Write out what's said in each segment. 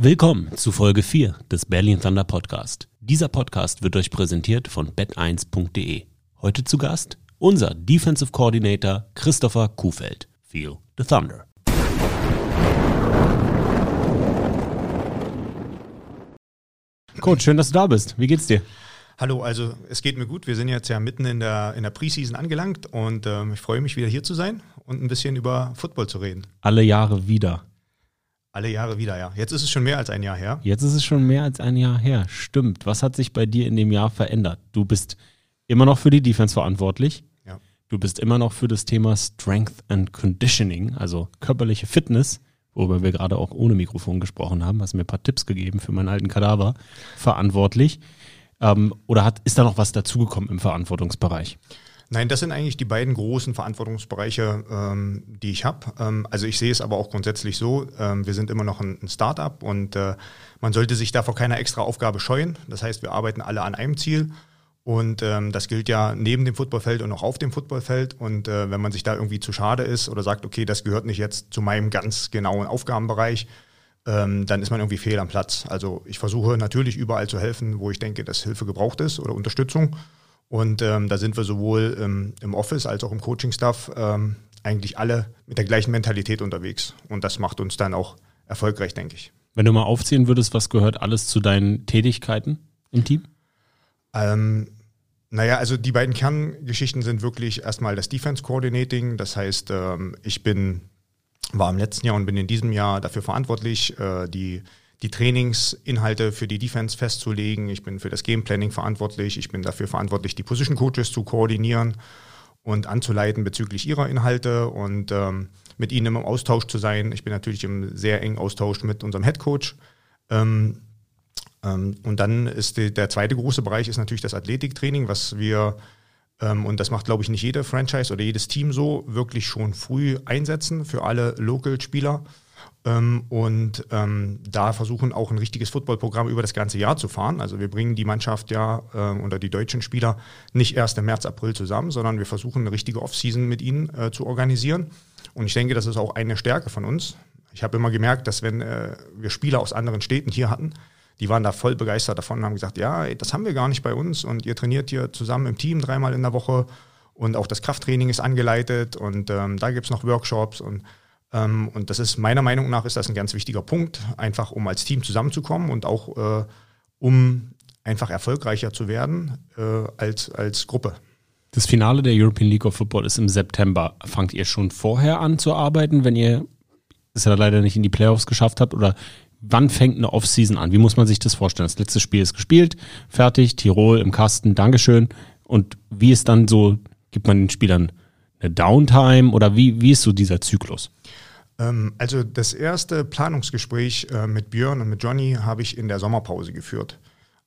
Willkommen zu Folge 4 des Berlin Thunder Podcast. Dieser Podcast wird euch präsentiert von bet1.de. Heute zu Gast unser Defensive Coordinator Christopher Kuhfeld. Feel the Thunder. Coach, schön, dass du da bist. Wie geht's dir? Hallo, also es geht mir gut. Wir sind jetzt ja mitten in der, in der Preseason angelangt und ähm, ich freue mich wieder hier zu sein und ein bisschen über Football zu reden. Alle Jahre wieder. Alle Jahre wieder, ja. Jetzt ist es schon mehr als ein Jahr her. Jetzt ist es schon mehr als ein Jahr her. Stimmt. Was hat sich bei dir in dem Jahr verändert? Du bist immer noch für die Defense verantwortlich. Ja. Du bist immer noch für das Thema Strength and Conditioning, also körperliche Fitness, worüber wir gerade auch ohne Mikrofon gesprochen haben, hast mir ein paar Tipps gegeben für meinen alten Kadaver, verantwortlich. Ähm, oder hat, ist da noch was dazugekommen im Verantwortungsbereich? Nein, das sind eigentlich die beiden großen Verantwortungsbereiche, ähm, die ich habe. Ähm, also ich sehe es aber auch grundsätzlich so, ähm, wir sind immer noch ein, ein Start-up und äh, man sollte sich davor keiner extra Aufgabe scheuen. Das heißt, wir arbeiten alle an einem Ziel und ähm, das gilt ja neben dem Footballfeld und auch auf dem Footballfeld. Und äh, wenn man sich da irgendwie zu schade ist oder sagt, okay, das gehört nicht jetzt zu meinem ganz genauen Aufgabenbereich, ähm, dann ist man irgendwie fehl am Platz. Also ich versuche natürlich überall zu helfen, wo ich denke, dass Hilfe gebraucht ist oder Unterstützung. Und ähm, da sind wir sowohl im, im Office als auch im Coaching-Staff ähm, eigentlich alle mit der gleichen Mentalität unterwegs. Und das macht uns dann auch erfolgreich, denke ich. Wenn du mal aufzählen würdest, was gehört alles zu deinen Tätigkeiten im Team? Ähm, naja, also die beiden Kerngeschichten sind wirklich erstmal das Defense Coordinating. Das heißt, ähm, ich bin, war im letzten Jahr und bin in diesem Jahr dafür verantwortlich, äh, die die Trainingsinhalte für die Defense festzulegen. Ich bin für das Game Planning verantwortlich. Ich bin dafür verantwortlich, die Position Coaches zu koordinieren und anzuleiten bezüglich ihrer Inhalte und ähm, mit ihnen im Austausch zu sein. Ich bin natürlich im sehr engen Austausch mit unserem Head Coach. Ähm, ähm, und dann ist die, der zweite große Bereich ist natürlich das Athletiktraining, was wir ähm, und das macht, glaube ich, nicht jede Franchise oder jedes Team so, wirklich schon früh einsetzen für alle Local-Spieler ähm, und ähm, da versuchen auch ein richtiges Footballprogramm über das ganze Jahr zu fahren. Also wir bringen die Mannschaft ja äh, oder die deutschen Spieler nicht erst im März, April zusammen, sondern wir versuchen eine richtige Offseason mit ihnen äh, zu organisieren. Und ich denke, das ist auch eine Stärke von uns. Ich habe immer gemerkt, dass wenn äh, wir Spieler aus anderen Städten hier hatten, die waren da voll begeistert davon und haben gesagt, ja, das haben wir gar nicht bei uns und ihr trainiert hier zusammen im Team dreimal in der Woche und auch das Krafttraining ist angeleitet und ähm, da gibt es noch Workshops und und das ist meiner Meinung nach ist das ein ganz wichtiger Punkt, einfach um als Team zusammenzukommen und auch äh, um einfach erfolgreicher zu werden äh, als, als Gruppe. Das Finale der European League of Football ist im September. Fangt ihr schon vorher an zu arbeiten, wenn ihr es ja leider nicht in die Playoffs geschafft habt? Oder wann fängt eine Offseason an? Wie muss man sich das vorstellen? Das letzte Spiel ist gespielt, fertig, Tirol im Kasten, Dankeschön. Und wie ist dann so, gibt man den Spielern eine Downtime oder wie, wie ist so dieser Zyklus? Ähm, also das erste Planungsgespräch äh, mit Björn und mit Johnny habe ich in der Sommerpause geführt.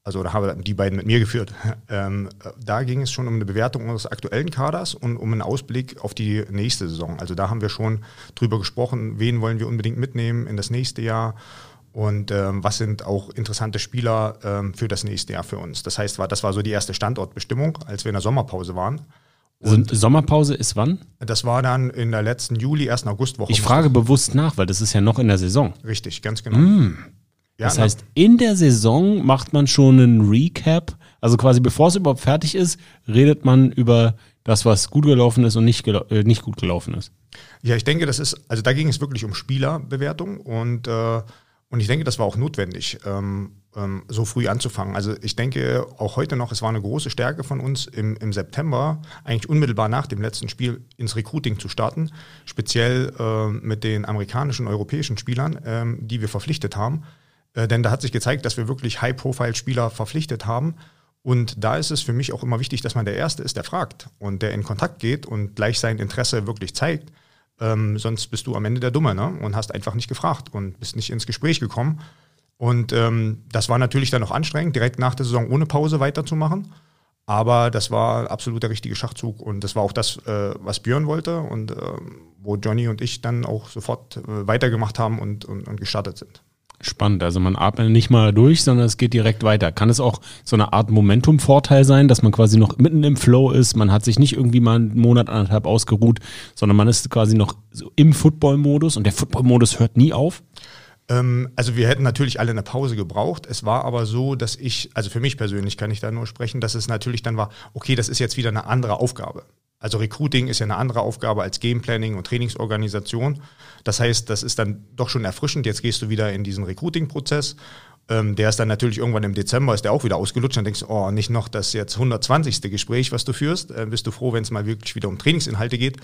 Also da haben die beiden mit mir geführt. Ähm, da ging es schon um eine Bewertung unseres aktuellen Kaders und um einen Ausblick auf die nächste Saison. Also da haben wir schon drüber gesprochen, wen wollen wir unbedingt mitnehmen in das nächste Jahr und ähm, was sind auch interessante Spieler für das nächste Jahr für uns. Das heißt, das war so die erste Standortbestimmung, als wir in der Sommerpause waren. Und Sommerpause ist wann? Das war dann in der letzten Juli, 1. Augustwoche. Ich frage bewusst nach, weil das ist ja noch in der Saison. Richtig, ganz genau. Mm. Ja, das heißt, in der Saison macht man schon einen Recap. Also quasi bevor es überhaupt fertig ist, redet man über das, was gut gelaufen ist und nicht, äh, nicht gut gelaufen ist. Ja, ich denke, das ist, also da ging es wirklich um Spielerbewertung und äh, und ich denke, das war auch notwendig, ähm, ähm, so früh anzufangen. Also ich denke auch heute noch, es war eine große Stärke von uns im, im September, eigentlich unmittelbar nach dem letzten Spiel ins Recruiting zu starten, speziell äh, mit den amerikanischen, europäischen Spielern, ähm, die wir verpflichtet haben. Äh, denn da hat sich gezeigt, dass wir wirklich High-Profile-Spieler verpflichtet haben. Und da ist es für mich auch immer wichtig, dass man der Erste ist, der fragt und der in Kontakt geht und gleich sein Interesse wirklich zeigt ähm, sonst bist du am Ende der Dumme ne? und hast einfach nicht gefragt und bist nicht ins Gespräch gekommen. Und ähm, das war natürlich dann auch anstrengend, direkt nach der Saison ohne Pause weiterzumachen. Aber das war absolut der richtige Schachzug und das war auch das, äh, was Björn wollte und äh, wo Johnny und ich dann auch sofort äh, weitergemacht haben und, und, und gestartet sind. Spannend. Also man atmet nicht mal durch, sondern es geht direkt weiter. Kann es auch so eine Art Momentum-Vorteil sein, dass man quasi noch mitten im Flow ist? Man hat sich nicht irgendwie mal einen Monat, anderthalb ausgeruht, sondern man ist quasi noch so im Football-Modus und der Football-Modus hört nie auf? Ähm, also wir hätten natürlich alle eine Pause gebraucht. Es war aber so, dass ich, also für mich persönlich kann ich da nur sprechen, dass es natürlich dann war, okay, das ist jetzt wieder eine andere Aufgabe. Also Recruiting ist ja eine andere Aufgabe als Gameplanning und Trainingsorganisation. Das heißt, das ist dann doch schon erfrischend. Jetzt gehst du wieder in diesen Recruiting-Prozess. Ähm, der ist dann natürlich irgendwann im Dezember, ist der auch wieder ausgelutscht. Dann denkst du, oh, nicht noch das jetzt 120. Gespräch, was du führst. Äh, bist du froh, wenn es mal wirklich wieder um Trainingsinhalte geht.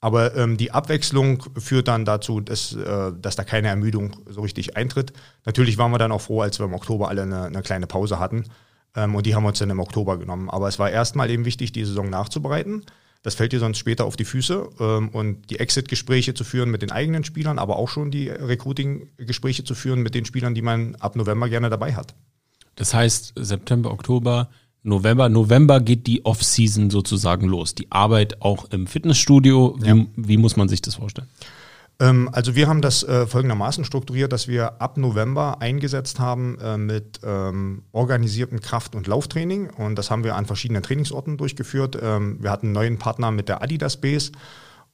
Aber ähm, die Abwechslung führt dann dazu, dass, äh, dass da keine Ermüdung so richtig eintritt. Natürlich waren wir dann auch froh, als wir im Oktober alle eine, eine kleine Pause hatten. Ähm, und die haben wir uns dann im Oktober genommen. Aber es war erstmal eben wichtig, die Saison nachzubereiten. Das fällt dir sonst später auf die Füße. Ähm, und die Exit-Gespräche zu führen mit den eigenen Spielern, aber auch schon die Recruiting-Gespräche zu führen mit den Spielern, die man ab November gerne dabei hat. Das heißt, September, Oktober, November. November geht die Off-Season sozusagen los. Die Arbeit auch im Fitnessstudio. Wie, ja. wie muss man sich das vorstellen? Ähm, also wir haben das äh, folgendermaßen strukturiert, dass wir ab November eingesetzt haben äh, mit ähm, organisiertem Kraft- und Lauftraining. Und das haben wir an verschiedenen Trainingsorten durchgeführt. Ähm, wir hatten einen neuen Partner mit der Adidas Base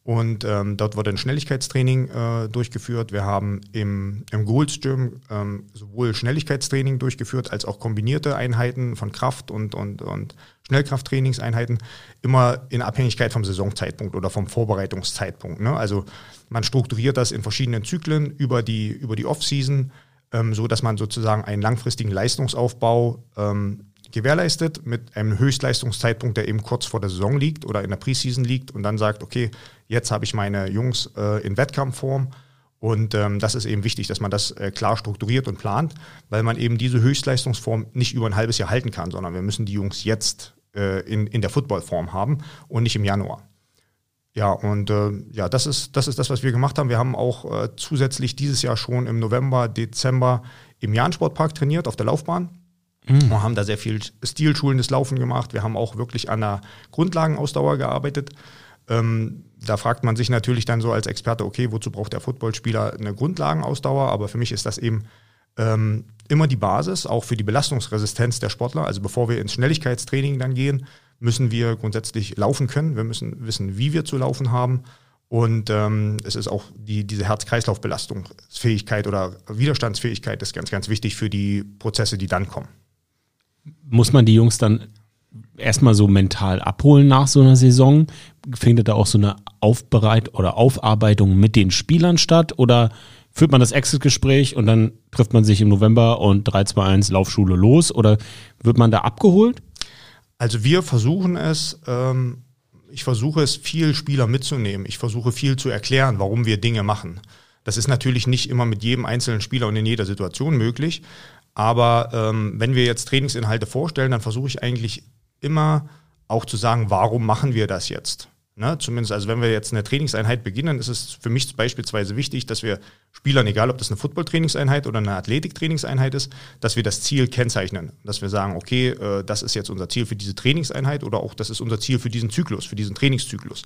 und ähm, dort wurde ein Schnelligkeitstraining äh, durchgeführt. Wir haben im, im Gold's Gym ähm, sowohl Schnelligkeitstraining durchgeführt als auch kombinierte Einheiten von Kraft- und, und, und Schnellkrafttrainingseinheiten, immer in Abhängigkeit vom Saisonzeitpunkt oder vom Vorbereitungszeitpunkt. Ne? Also man strukturiert das in verschiedenen Zyklen über die, über die Off-Season, ähm, so dass man sozusagen einen langfristigen Leistungsaufbau ähm, gewährleistet mit einem Höchstleistungszeitpunkt, der eben kurz vor der Saison liegt oder in der Preseason liegt und dann sagt, okay, jetzt habe ich meine Jungs äh, in Wettkampfform und ähm, das ist eben wichtig, dass man das äh, klar strukturiert und plant, weil man eben diese Höchstleistungsform nicht über ein halbes Jahr halten kann, sondern wir müssen die Jungs jetzt äh, in, in der Footballform haben und nicht im Januar. Ja, und äh, ja, das ist, das ist das, was wir gemacht haben. Wir haben auch äh, zusätzlich dieses Jahr schon im November, Dezember im Jahn-Sportpark trainiert, auf der Laufbahn. Mhm. Wir haben da sehr viel stilschulendes Laufen gemacht. Wir haben auch wirklich an der Grundlagenausdauer gearbeitet. Ähm, da fragt man sich natürlich dann so als Experte, okay, wozu braucht der Footballspieler eine Grundlagenausdauer? Aber für mich ist das eben ähm, immer die Basis, auch für die Belastungsresistenz der Sportler. Also bevor wir ins Schnelligkeitstraining dann gehen, müssen wir grundsätzlich laufen können. Wir müssen wissen, wie wir zu laufen haben. Und ähm, es ist auch die, diese Herz-Kreislauf-Belastungsfähigkeit oder Widerstandsfähigkeit ist ganz, ganz wichtig für die Prozesse, die dann kommen. Muss man die Jungs dann erstmal so mental abholen nach so einer Saison? Findet da auch so eine Aufbereit oder Aufarbeitung mit den Spielern statt? Oder führt man das Exit-Gespräch und dann trifft man sich im November und 3-2-1 Laufschule los? Oder wird man da abgeholt? Also wir versuchen es, ähm, ich versuche es viel Spieler mitzunehmen. Ich versuche viel zu erklären, warum wir Dinge machen. Das ist natürlich nicht immer mit jedem einzelnen Spieler und in jeder Situation möglich. Aber ähm, wenn wir jetzt Trainingsinhalte vorstellen, dann versuche ich eigentlich immer auch zu sagen, warum machen wir das jetzt? Ne, zumindest, also wenn wir jetzt eine Trainingseinheit beginnen, ist es für mich beispielsweise wichtig, dass wir Spielern, egal ob das eine Football-Trainingseinheit oder eine Athletik-Trainingseinheit ist, dass wir das Ziel kennzeichnen. Dass wir sagen, okay, äh, das ist jetzt unser Ziel für diese Trainingseinheit oder auch das ist unser Ziel für diesen Zyklus, für diesen Trainingszyklus.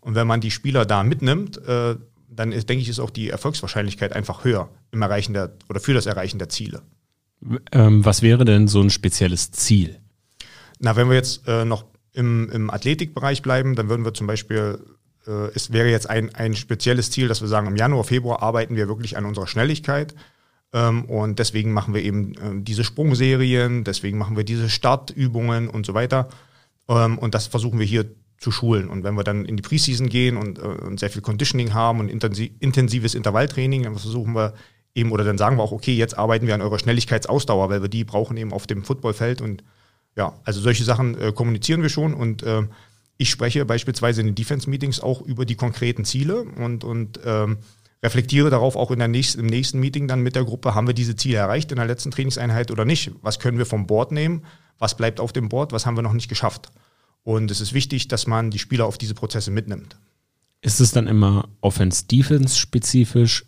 Und wenn man die Spieler da mitnimmt, äh, dann ist, denke ich, ist auch die Erfolgswahrscheinlichkeit einfach höher im Erreichen der oder für das Erreichen der Ziele. Ähm, was wäre denn so ein spezielles Ziel? Na, wenn wir jetzt äh, noch im, im Athletikbereich bleiben, dann würden wir zum Beispiel, äh, es wäre jetzt ein, ein spezielles Ziel, dass wir sagen, im Januar, Februar arbeiten wir wirklich an unserer Schnelligkeit. Ähm, und deswegen machen wir eben äh, diese Sprungserien, deswegen machen wir diese Startübungen und so weiter. Ähm, und das versuchen wir hier zu schulen. Und wenn wir dann in die Preseason gehen und, äh, und sehr viel Conditioning haben und intensives Intervalltraining, dann versuchen wir eben, oder dann sagen wir auch, okay, jetzt arbeiten wir an eurer Schnelligkeitsausdauer, weil wir die brauchen eben auf dem Footballfeld und ja, also solche Sachen äh, kommunizieren wir schon und äh, ich spreche beispielsweise in den Defense-Meetings auch über die konkreten Ziele und, und ähm, reflektiere darauf auch in der nächsten, im nächsten Meeting dann mit der Gruppe, haben wir diese Ziele erreicht in der letzten Trainingseinheit oder nicht? Was können wir vom Board nehmen? Was bleibt auf dem Board? Was haben wir noch nicht geschafft? Und es ist wichtig, dass man die Spieler auf diese Prozesse mitnimmt. Ist es dann immer Offense-Defense-spezifisch,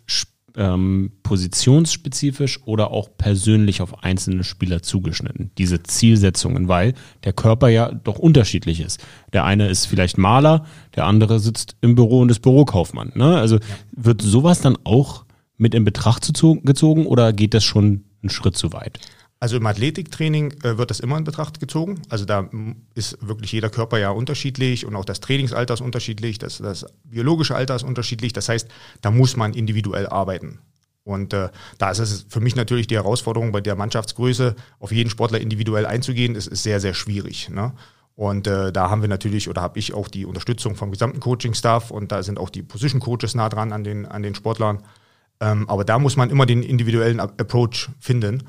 ähm, positionsspezifisch oder auch persönlich auf einzelne Spieler zugeschnitten, diese Zielsetzungen, weil der Körper ja doch unterschiedlich ist. Der eine ist vielleicht Maler, der andere sitzt im Büro und ist Bürokaufmann. Ne? Also ja. wird sowas dann auch mit in Betracht gezogen oder geht das schon einen Schritt zu weit? Also im Athletiktraining äh, wird das immer in Betracht gezogen. Also da ist wirklich jeder Körper ja unterschiedlich und auch das Trainingsalter ist unterschiedlich, das, das biologische Alter ist unterschiedlich. Das heißt, da muss man individuell arbeiten. Und äh, da ist es für mich natürlich die Herausforderung, bei der Mannschaftsgröße auf jeden Sportler individuell einzugehen, das ist sehr, sehr schwierig. Ne? Und äh, da haben wir natürlich oder habe ich auch die Unterstützung vom gesamten Coaching-Staff und da sind auch die Position-Coaches nah dran an den, an den Sportlern. Ähm, aber da muss man immer den individuellen Approach finden.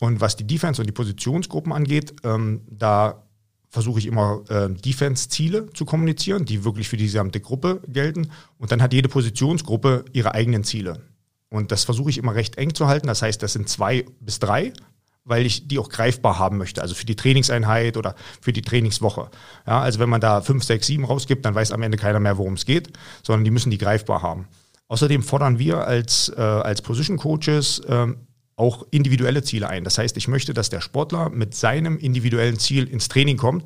Und was die Defense und die Positionsgruppen angeht, ähm, da versuche ich immer äh, Defense-Ziele zu kommunizieren, die wirklich für die gesamte Gruppe gelten. Und dann hat jede Positionsgruppe ihre eigenen Ziele. Und das versuche ich immer recht eng zu halten. Das heißt, das sind zwei bis drei, weil ich die auch greifbar haben möchte. Also für die Trainingseinheit oder für die Trainingswoche. Ja, also wenn man da fünf, sechs, sieben rausgibt, dann weiß am Ende keiner mehr, worum es geht, sondern die müssen die greifbar haben. Außerdem fordern wir als, äh, als Position Coaches äh, auch individuelle Ziele ein. Das heißt, ich möchte, dass der Sportler mit seinem individuellen Ziel ins Training kommt.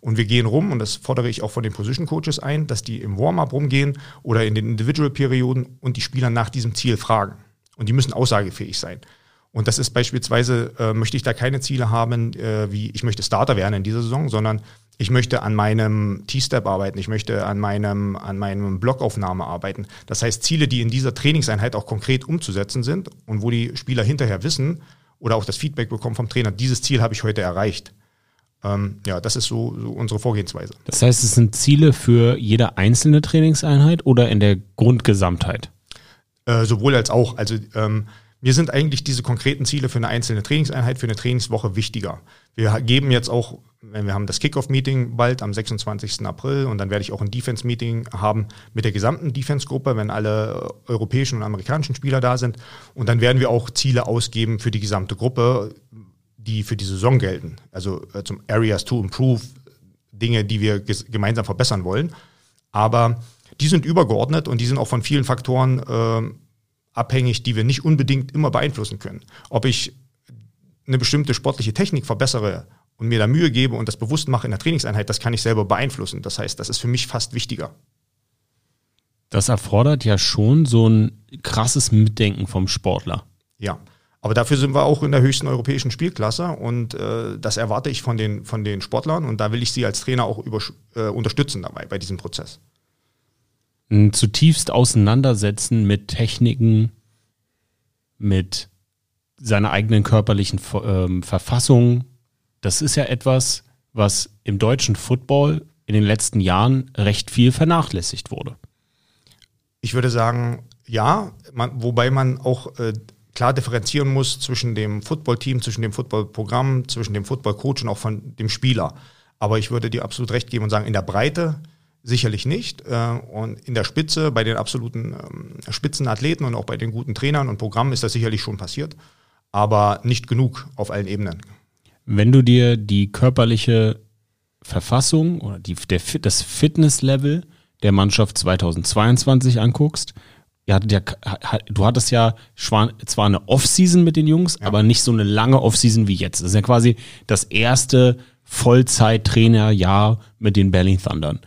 Und wir gehen rum, und das fordere ich auch von den Position Coaches ein, dass die im Warm-up rumgehen oder in den Individual-Perioden und die Spieler nach diesem Ziel fragen. Und die müssen aussagefähig sein. Und das ist beispielsweise, äh, möchte ich da keine Ziele haben, äh, wie ich möchte Starter werden in dieser Saison, sondern ich möchte an meinem T-Step arbeiten, ich möchte an meinem, an meinem Blockaufnahme arbeiten. Das heißt, Ziele, die in dieser Trainingseinheit auch konkret umzusetzen sind und wo die Spieler hinterher wissen oder auch das Feedback bekommen vom Trainer, dieses Ziel habe ich heute erreicht. Ähm, ja, das ist so, so, unsere Vorgehensweise. Das heißt, es sind Ziele für jede einzelne Trainingseinheit oder in der Grundgesamtheit? Äh, sowohl als auch. Also ähm, mir sind eigentlich diese konkreten Ziele für eine einzelne Trainingseinheit, für eine Trainingswoche wichtiger. Wir geben jetzt auch, wir haben das Kickoff-Meeting bald am 26. April und dann werde ich auch ein Defense-Meeting haben mit der gesamten Defense-Gruppe, wenn alle europäischen und amerikanischen Spieler da sind. Und dann werden wir auch Ziele ausgeben für die gesamte Gruppe, die für die Saison gelten. Also äh, zum Areas to Improve, Dinge, die wir gemeinsam verbessern wollen. Aber die sind übergeordnet und die sind auch von vielen Faktoren äh, abhängig, die wir nicht unbedingt immer beeinflussen können. Ob ich eine bestimmte sportliche Technik verbessere und mir da Mühe gebe und das bewusst mache in der Trainingseinheit, das kann ich selber beeinflussen. Das heißt, das ist für mich fast wichtiger. Das erfordert ja schon so ein krasses Mitdenken vom Sportler. Ja, aber dafür sind wir auch in der höchsten europäischen Spielklasse und äh, das erwarte ich von den, von den Sportlern und da will ich sie als Trainer auch über, äh, unterstützen dabei, bei diesem Prozess ein zutiefst auseinandersetzen mit Techniken, mit seiner eigenen körperlichen ähm, Verfassung. Das ist ja etwas, was im deutschen Football in den letzten Jahren recht viel vernachlässigt wurde. Ich würde sagen, ja, man, wobei man auch äh, klar differenzieren muss zwischen dem Footballteam, zwischen dem Footballprogramm, zwischen dem Footballcoach und auch von dem Spieler. Aber ich würde dir absolut recht geben und sagen, in der Breite Sicherlich nicht. Äh, und in der Spitze, bei den absoluten ähm, Spitzenathleten und auch bei den guten Trainern und Programmen ist das sicherlich schon passiert, aber nicht genug auf allen Ebenen. Wenn du dir die körperliche Verfassung oder die, der, das Fitnesslevel der Mannschaft 2022 anguckst, ja, du hattest ja zwar eine Offseason mit den Jungs, ja. aber nicht so eine lange Offseason wie jetzt. Das ist ja quasi das erste Vollzeit-Trainerjahr mit den Berlin Thundern.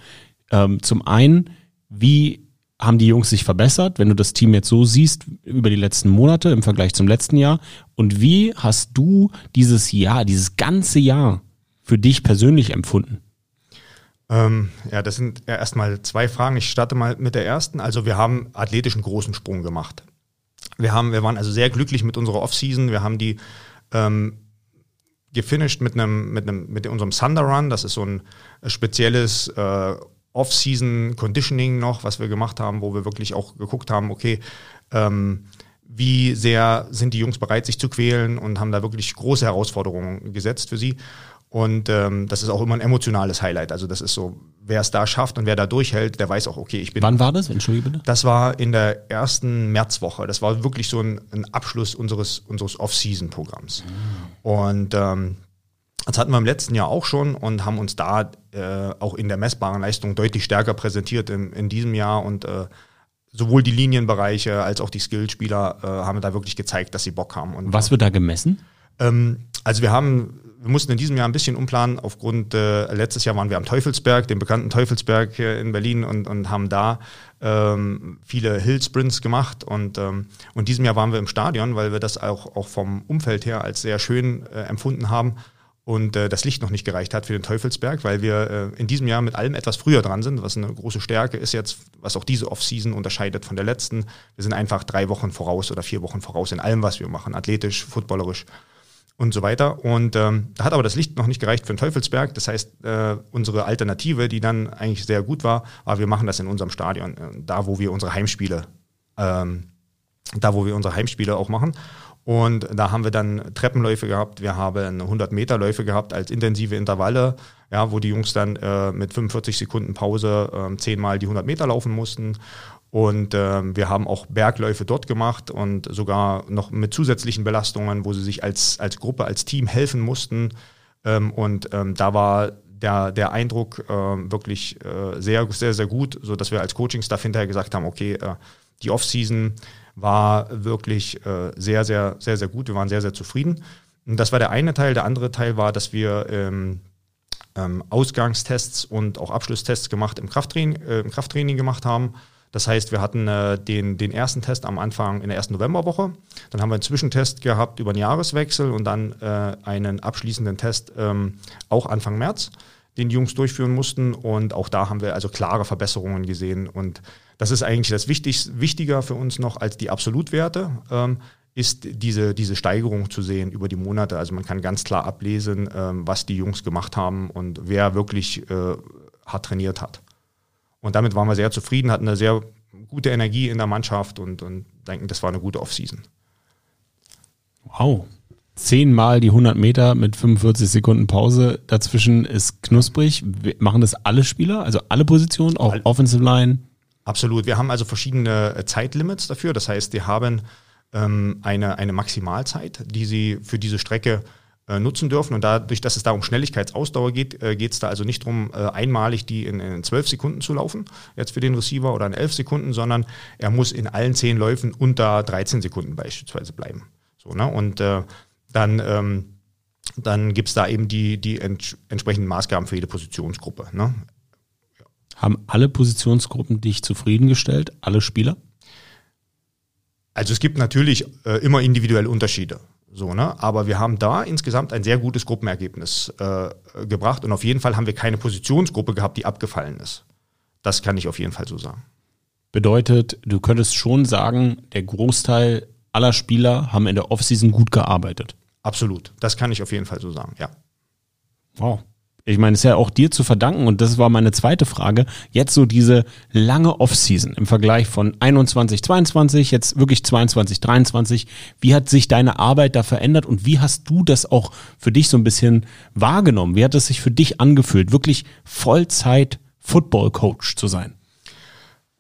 Ähm, zum einen, wie haben die Jungs sich verbessert, wenn du das Team jetzt so siehst über die letzten Monate im Vergleich zum letzten Jahr? Und wie hast du dieses Jahr, dieses ganze Jahr für dich persönlich empfunden? Ähm, ja, das sind ja erstmal zwei Fragen. Ich starte mal mit der ersten. Also wir haben athletischen großen Sprung gemacht. Wir haben, wir waren also sehr glücklich mit unserer Offseason. Wir haben die ähm, gefinisht mit einem, mit einem, mit unserem Thunder Run. Das ist so ein spezielles äh, Off-Season Conditioning noch, was wir gemacht haben, wo wir wirklich auch geguckt haben, okay, ähm, wie sehr sind die Jungs bereit, sich zu quälen und haben da wirklich große Herausforderungen gesetzt für sie. Und ähm, das ist auch immer ein emotionales Highlight. Also das ist so, wer es da schafft und wer da durchhält, der weiß auch, okay, ich bin. Wann war das? Entschuldige bitte. Das war in der ersten Märzwoche. Das war wirklich so ein, ein Abschluss unseres, unseres Off-Season-Programms. Mhm. Und ähm, das hatten wir im letzten Jahr auch schon und haben uns da äh, auch in der messbaren Leistung deutlich stärker präsentiert in, in diesem Jahr und äh, sowohl die Linienbereiche als auch die Skillspieler äh, haben da wirklich gezeigt, dass sie Bock haben. Und, Was wird da gemessen? Ähm, also wir haben, wir mussten in diesem Jahr ein bisschen umplanen. Aufgrund äh, letztes Jahr waren wir am Teufelsberg, dem bekannten Teufelsberg hier in Berlin und, und haben da ähm, viele Hill-Sprints gemacht und ähm, und diesem Jahr waren wir im Stadion, weil wir das auch auch vom Umfeld her als sehr schön äh, empfunden haben und äh, das Licht noch nicht gereicht hat für den Teufelsberg, weil wir äh, in diesem Jahr mit allem etwas früher dran sind, was eine große Stärke ist jetzt, was auch diese Offseason unterscheidet von der letzten. Wir sind einfach drei Wochen voraus oder vier Wochen voraus in allem, was wir machen, athletisch, footballerisch und so weiter. Und ähm, da hat aber das Licht noch nicht gereicht für den Teufelsberg. Das heißt, äh, unsere Alternative, die dann eigentlich sehr gut war, war, wir machen das in unserem Stadion, äh, da wo wir unsere Heimspiele, ähm, da wo wir unsere Heimspiele auch machen. Und da haben wir dann Treppenläufe gehabt, wir haben 100 Meter Läufe gehabt als intensive Intervalle, ja, wo die Jungs dann äh, mit 45 Sekunden Pause äh, zehnmal die 100 Meter laufen mussten. Und äh, wir haben auch Bergläufe dort gemacht und sogar noch mit zusätzlichen Belastungen, wo sie sich als, als Gruppe, als Team helfen mussten. Ähm, und ähm, da war der, der Eindruck äh, wirklich äh, sehr, sehr, sehr gut, sodass wir als Coaching-Staff hinterher gesagt haben, okay, äh, die Offseason war wirklich äh, sehr, sehr, sehr, sehr gut. Wir waren sehr, sehr zufrieden. Und das war der eine Teil. Der andere Teil war, dass wir ähm, ähm, Ausgangstests und auch Abschlusstests gemacht im Krafttraining, äh, im Krafttraining gemacht haben. Das heißt, wir hatten äh, den, den ersten Test am Anfang in der ersten Novemberwoche. Dann haben wir einen Zwischentest gehabt über den Jahreswechsel und dann äh, einen abschließenden Test ähm, auch Anfang März, den die Jungs durchführen mussten. Und auch da haben wir also klare Verbesserungen gesehen. Und das ist eigentlich das Wichtigste, wichtiger für uns noch als die Absolutwerte, ähm, ist diese, diese Steigerung zu sehen über die Monate. Also man kann ganz klar ablesen, ähm, was die Jungs gemacht haben und wer wirklich äh, hart trainiert hat. Und damit waren wir sehr zufrieden, hatten eine sehr gute Energie in der Mannschaft und, und denken, das war eine gute Offseason. Wow. Zehnmal die 100 Meter mit 45 Sekunden Pause dazwischen ist knusprig. Machen das alle Spieler, also alle Positionen, auch Offensive Line? Absolut. Wir haben also verschiedene äh, Zeitlimits dafür. Das heißt, die haben ähm, eine, eine Maximalzeit, die sie für diese Strecke äh, nutzen dürfen. Und dadurch, dass es da um Schnelligkeitsausdauer geht, äh, geht es da also nicht darum, äh, einmalig die in, in 12 Sekunden zu laufen, jetzt für den Receiver oder in 11 Sekunden, sondern er muss in allen 10 Läufen unter 13 Sekunden beispielsweise bleiben. So, ne? Und äh, dann, ähm, dann gibt es da eben die, die ents entsprechenden Maßgaben für jede Positionsgruppe. Ne? Haben alle Positionsgruppen dich zufriedengestellt, alle Spieler? Also es gibt natürlich äh, immer individuelle Unterschiede. So, ne? Aber wir haben da insgesamt ein sehr gutes Gruppenergebnis äh, gebracht und auf jeden Fall haben wir keine Positionsgruppe gehabt, die abgefallen ist. Das kann ich auf jeden Fall so sagen. Bedeutet, du könntest schon sagen, der Großteil aller Spieler haben in der Offseason gut gearbeitet. Absolut. Das kann ich auf jeden Fall so sagen, ja. Wow ich meine, es ist ja auch dir zu verdanken und das war meine zweite Frage. Jetzt so diese lange Offseason im Vergleich von 21, 22, jetzt wirklich 22, 23. Wie hat sich deine Arbeit da verändert und wie hast du das auch für dich so ein bisschen wahrgenommen? Wie hat es sich für dich angefühlt, wirklich Vollzeit Football Coach zu sein?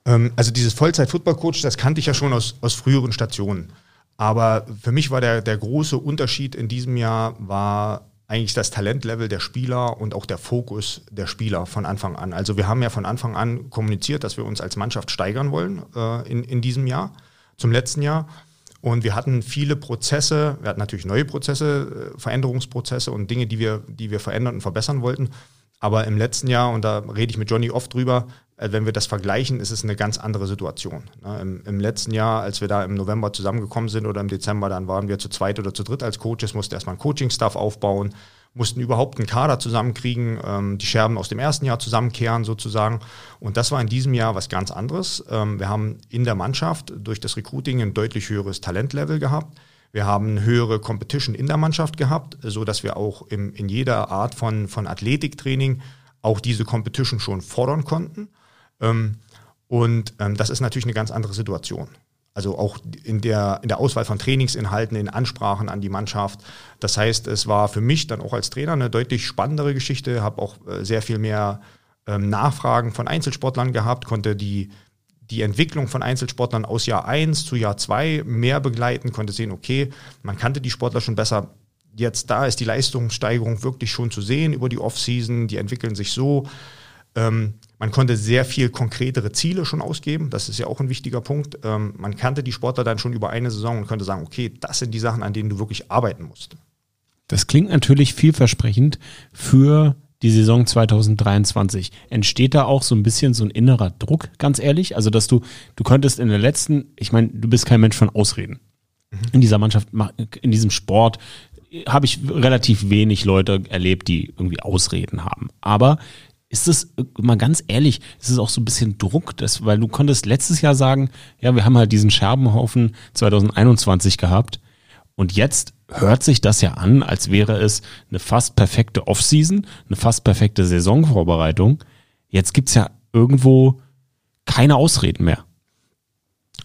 Ähm, also dieses Vollzeit Football Coach, das kannte ich ja schon aus, aus früheren Stationen. Aber für mich war der, der große Unterschied in diesem Jahr war eigentlich das Talentlevel der Spieler und auch der Fokus der Spieler von Anfang an. Also wir haben ja von Anfang an kommuniziert, dass wir uns als Mannschaft steigern wollen äh, in, in diesem Jahr, zum letzten Jahr. Und wir hatten viele Prozesse, wir hatten natürlich neue Prozesse, äh, Veränderungsprozesse und Dinge, die wir, die wir verändern und verbessern wollten. Aber im letzten Jahr, und da rede ich mit Johnny oft drüber, wenn wir das vergleichen, ist es eine ganz andere Situation. Ne? Im, Im, letzten Jahr, als wir da im November zusammengekommen sind oder im Dezember, dann waren wir zu zweit oder zu dritt als Coaches, mussten erstmal ein Coaching-Staff aufbauen, mussten überhaupt einen Kader zusammenkriegen, ähm, die Scherben aus dem ersten Jahr zusammenkehren sozusagen. Und das war in diesem Jahr was ganz anderes. Ähm, wir haben in der Mannschaft durch das Recruiting ein deutlich höheres Talentlevel gehabt. Wir haben höhere Competition in der Mannschaft gehabt, so dass wir auch im, in jeder Art von, von Athletiktraining auch diese Competition schon fordern konnten. Ähm, und ähm, das ist natürlich eine ganz andere Situation. Also auch in der, in der Auswahl von Trainingsinhalten, in Ansprachen an die Mannschaft. Das heißt, es war für mich dann auch als Trainer eine deutlich spannendere Geschichte, habe auch äh, sehr viel mehr ähm, Nachfragen von Einzelsportlern gehabt, konnte die, die Entwicklung von Einzelsportlern aus Jahr 1 zu Jahr 2 mehr begleiten, konnte sehen, okay, man kannte die Sportler schon besser. Jetzt da ist die Leistungssteigerung wirklich schon zu sehen über die Offseason, die entwickeln sich so. Ähm, man konnte sehr viel konkretere Ziele schon ausgeben. Das ist ja auch ein wichtiger Punkt. Ähm, man kannte die Sportler dann schon über eine Saison und konnte sagen, okay, das sind die Sachen, an denen du wirklich arbeiten musst. Das klingt natürlich vielversprechend für die Saison 2023. Entsteht da auch so ein bisschen so ein innerer Druck, ganz ehrlich? Also, dass du, du könntest in der letzten, ich meine, du bist kein Mensch von Ausreden. Mhm. In dieser Mannschaft, in diesem Sport habe ich relativ wenig Leute erlebt, die irgendwie Ausreden haben. Aber ist es, mal ganz ehrlich, ist es auch so ein bisschen Druck, das, weil du konntest letztes Jahr sagen, ja, wir haben halt diesen Scherbenhaufen 2021 gehabt und jetzt hört sich das ja an, als wäre es eine fast perfekte Offseason, eine fast perfekte Saisonvorbereitung. Jetzt gibt's ja irgendwo keine Ausreden mehr.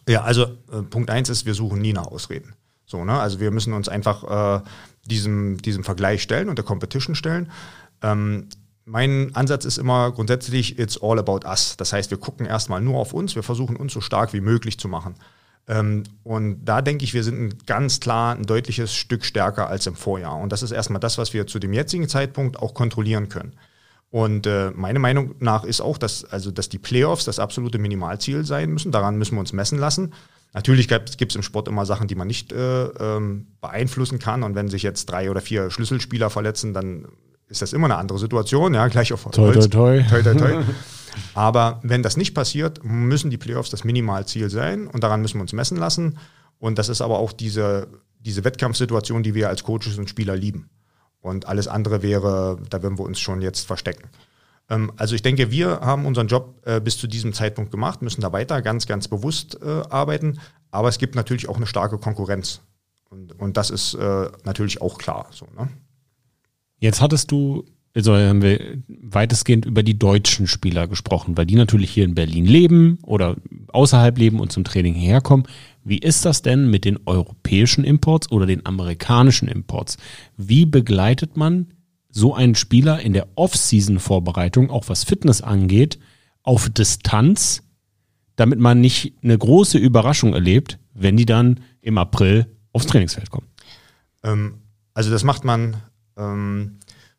Ja, also äh, Punkt eins ist, wir suchen nie nach Ausreden. So, ne? Also wir müssen uns einfach äh, diesem, diesem Vergleich stellen und der Competition stellen. Ähm, mein Ansatz ist immer grundsätzlich, it's all about us. Das heißt, wir gucken erstmal nur auf uns, wir versuchen uns so stark wie möglich zu machen. Ähm, und da denke ich, wir sind ganz klar ein deutliches Stück stärker als im Vorjahr. Und das ist erstmal das, was wir zu dem jetzigen Zeitpunkt auch kontrollieren können. Und äh, meine Meinung nach ist auch, dass, also, dass die Playoffs das absolute Minimalziel sein müssen. Daran müssen wir uns messen lassen. Natürlich gibt es im Sport immer Sachen, die man nicht äh, ähm, beeinflussen kann. Und wenn sich jetzt drei oder vier Schlüsselspieler verletzen, dann ist das immer eine andere Situation. Ja, gleich auf toi, Holz. Toi, toi. toi, toi, toi. Aber wenn das nicht passiert, müssen die Playoffs das Minimalziel sein und daran müssen wir uns messen lassen. Und das ist aber auch diese, diese Wettkampfsituation, die wir als Coaches und Spieler lieben. Und alles andere wäre, da würden wir uns schon jetzt verstecken. Ähm, also ich denke, wir haben unseren Job äh, bis zu diesem Zeitpunkt gemacht, müssen da weiter ganz, ganz bewusst äh, arbeiten. Aber es gibt natürlich auch eine starke Konkurrenz. Und, und das ist äh, natürlich auch klar. So, ne? Jetzt hattest du also haben wir weitestgehend über die deutschen Spieler gesprochen, weil die natürlich hier in Berlin leben oder außerhalb leben und zum Training herkommen. Wie ist das denn mit den europäischen Imports oder den amerikanischen Imports? Wie begleitet man so einen Spieler in der Off-Season-Vorbereitung, auch was Fitness angeht, auf Distanz, damit man nicht eine große Überraschung erlebt, wenn die dann im April aufs Trainingsfeld kommen? Ähm, also das macht man ähm,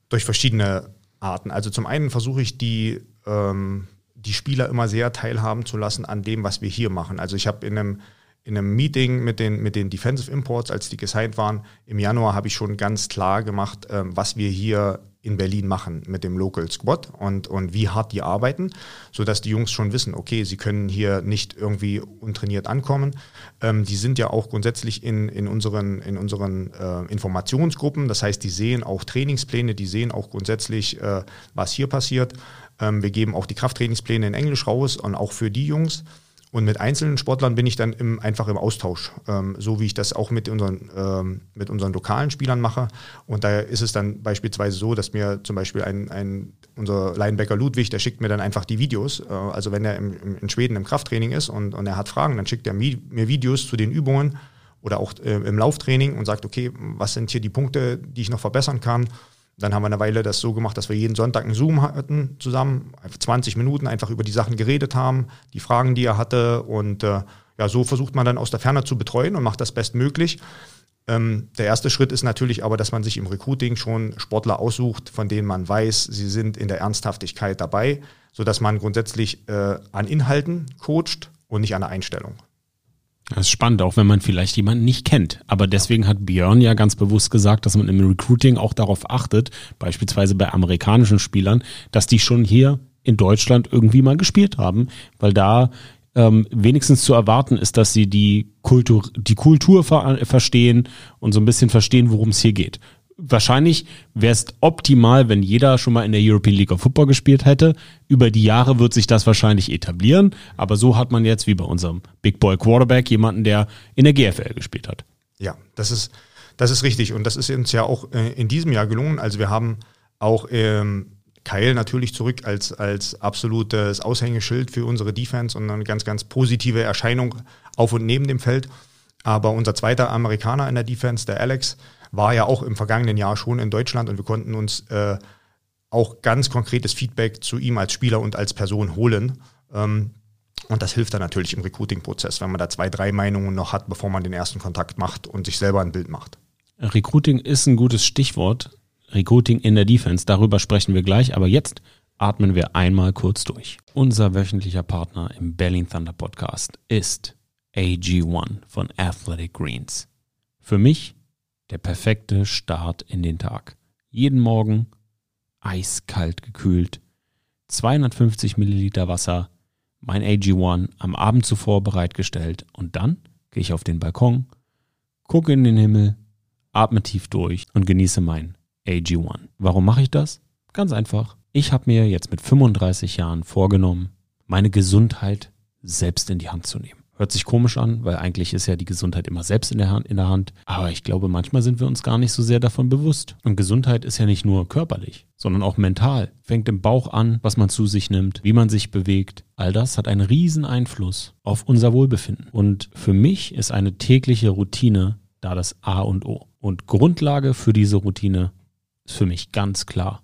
durch verschiedene Arten. Also zum einen versuche ich die, ähm, die Spieler immer sehr teilhaben zu lassen an dem, was wir hier machen. Also ich habe in einem in einem Meeting mit den, mit den Defensive Imports, als die gesigned waren, im Januar habe ich schon ganz klar gemacht, ähm, was wir hier in Berlin machen mit dem Local Squad und, und wie hart die arbeiten, sodass die Jungs schon wissen, okay, sie können hier nicht irgendwie untrainiert ankommen. Ähm, die sind ja auch grundsätzlich in, in unseren, in unseren äh, Informationsgruppen, das heißt, die sehen auch Trainingspläne, die sehen auch grundsätzlich, äh, was hier passiert. Ähm, wir geben auch die Krafttrainingspläne in Englisch raus und auch für die Jungs. Und mit einzelnen Sportlern bin ich dann im, einfach im Austausch, ähm, so wie ich das auch mit unseren, ähm, mit unseren lokalen Spielern mache. Und da ist es dann beispielsweise so, dass mir zum Beispiel ein, ein unser Linebacker Ludwig, der schickt mir dann einfach die Videos. Äh, also wenn er im, im, in Schweden im Krafttraining ist und, und er hat Fragen, dann schickt er mir, Videos zu den Übungen oder auch äh, im Lauftraining und sagt, okay, was sind hier die Punkte, die ich noch verbessern kann. Dann haben wir eine Weile das so gemacht, dass wir jeden Sonntag einen Zoom hatten zusammen, 20 Minuten einfach über die Sachen geredet haben, die Fragen, die er hatte. Und äh, ja, so versucht man dann aus der Ferne zu betreuen und macht das bestmöglich. Ähm, der erste Schritt ist natürlich aber, dass man sich im Recruiting schon Sportler aussucht, von denen man weiß, sie sind in der Ernsthaftigkeit dabei, sodass man grundsätzlich äh, an Inhalten coacht und nicht an der Einstellung. Das ist spannend, auch wenn man vielleicht jemanden nicht kennt. Aber deswegen hat Björn ja ganz bewusst gesagt, dass man im Recruiting auch darauf achtet, beispielsweise bei amerikanischen Spielern, dass die schon hier in Deutschland irgendwie mal gespielt haben, weil da ähm, wenigstens zu erwarten ist, dass sie die Kultur, die Kultur ver verstehen und so ein bisschen verstehen, worum es hier geht wahrscheinlich wäre es optimal, wenn jeder schon mal in der European League of Football gespielt hätte. Über die Jahre wird sich das wahrscheinlich etablieren, aber so hat man jetzt wie bei unserem Big Boy Quarterback jemanden, der in der GFL gespielt hat. Ja, das ist, das ist richtig und das ist uns ja auch äh, in diesem Jahr gelungen. Also wir haben auch ähm, Kyle natürlich zurück als, als absolutes Aushängeschild für unsere Defense und eine ganz, ganz positive Erscheinung auf und neben dem Feld. Aber unser zweiter Amerikaner in der Defense, der Alex, war ja auch im vergangenen Jahr schon in Deutschland und wir konnten uns äh, auch ganz konkretes Feedback zu ihm als Spieler und als Person holen. Ähm, und das hilft dann natürlich im Recruiting-Prozess, wenn man da zwei, drei Meinungen noch hat, bevor man den ersten Kontakt macht und sich selber ein Bild macht. Recruiting ist ein gutes Stichwort. Recruiting in der Defense, darüber sprechen wir gleich, aber jetzt atmen wir einmal kurz durch. Unser wöchentlicher Partner im Berlin Thunder Podcast ist AG1 von Athletic Greens. Für mich der perfekte Start in den Tag. Jeden Morgen eiskalt gekühlt, 250 Milliliter Wasser, mein AG1 am Abend zuvor bereitgestellt und dann gehe ich auf den Balkon, gucke in den Himmel, atme tief durch und genieße mein AG1. Warum mache ich das? Ganz einfach. Ich habe mir jetzt mit 35 Jahren vorgenommen, meine Gesundheit selbst in die Hand zu nehmen. Hört sich komisch an, weil eigentlich ist ja die Gesundheit immer selbst in der, Hand, in der Hand. Aber ich glaube, manchmal sind wir uns gar nicht so sehr davon bewusst. Und Gesundheit ist ja nicht nur körperlich, sondern auch mental. Fängt im Bauch an, was man zu sich nimmt, wie man sich bewegt. All das hat einen riesen Einfluss auf unser Wohlbefinden. Und für mich ist eine tägliche Routine da das A und O. Und Grundlage für diese Routine ist für mich ganz klar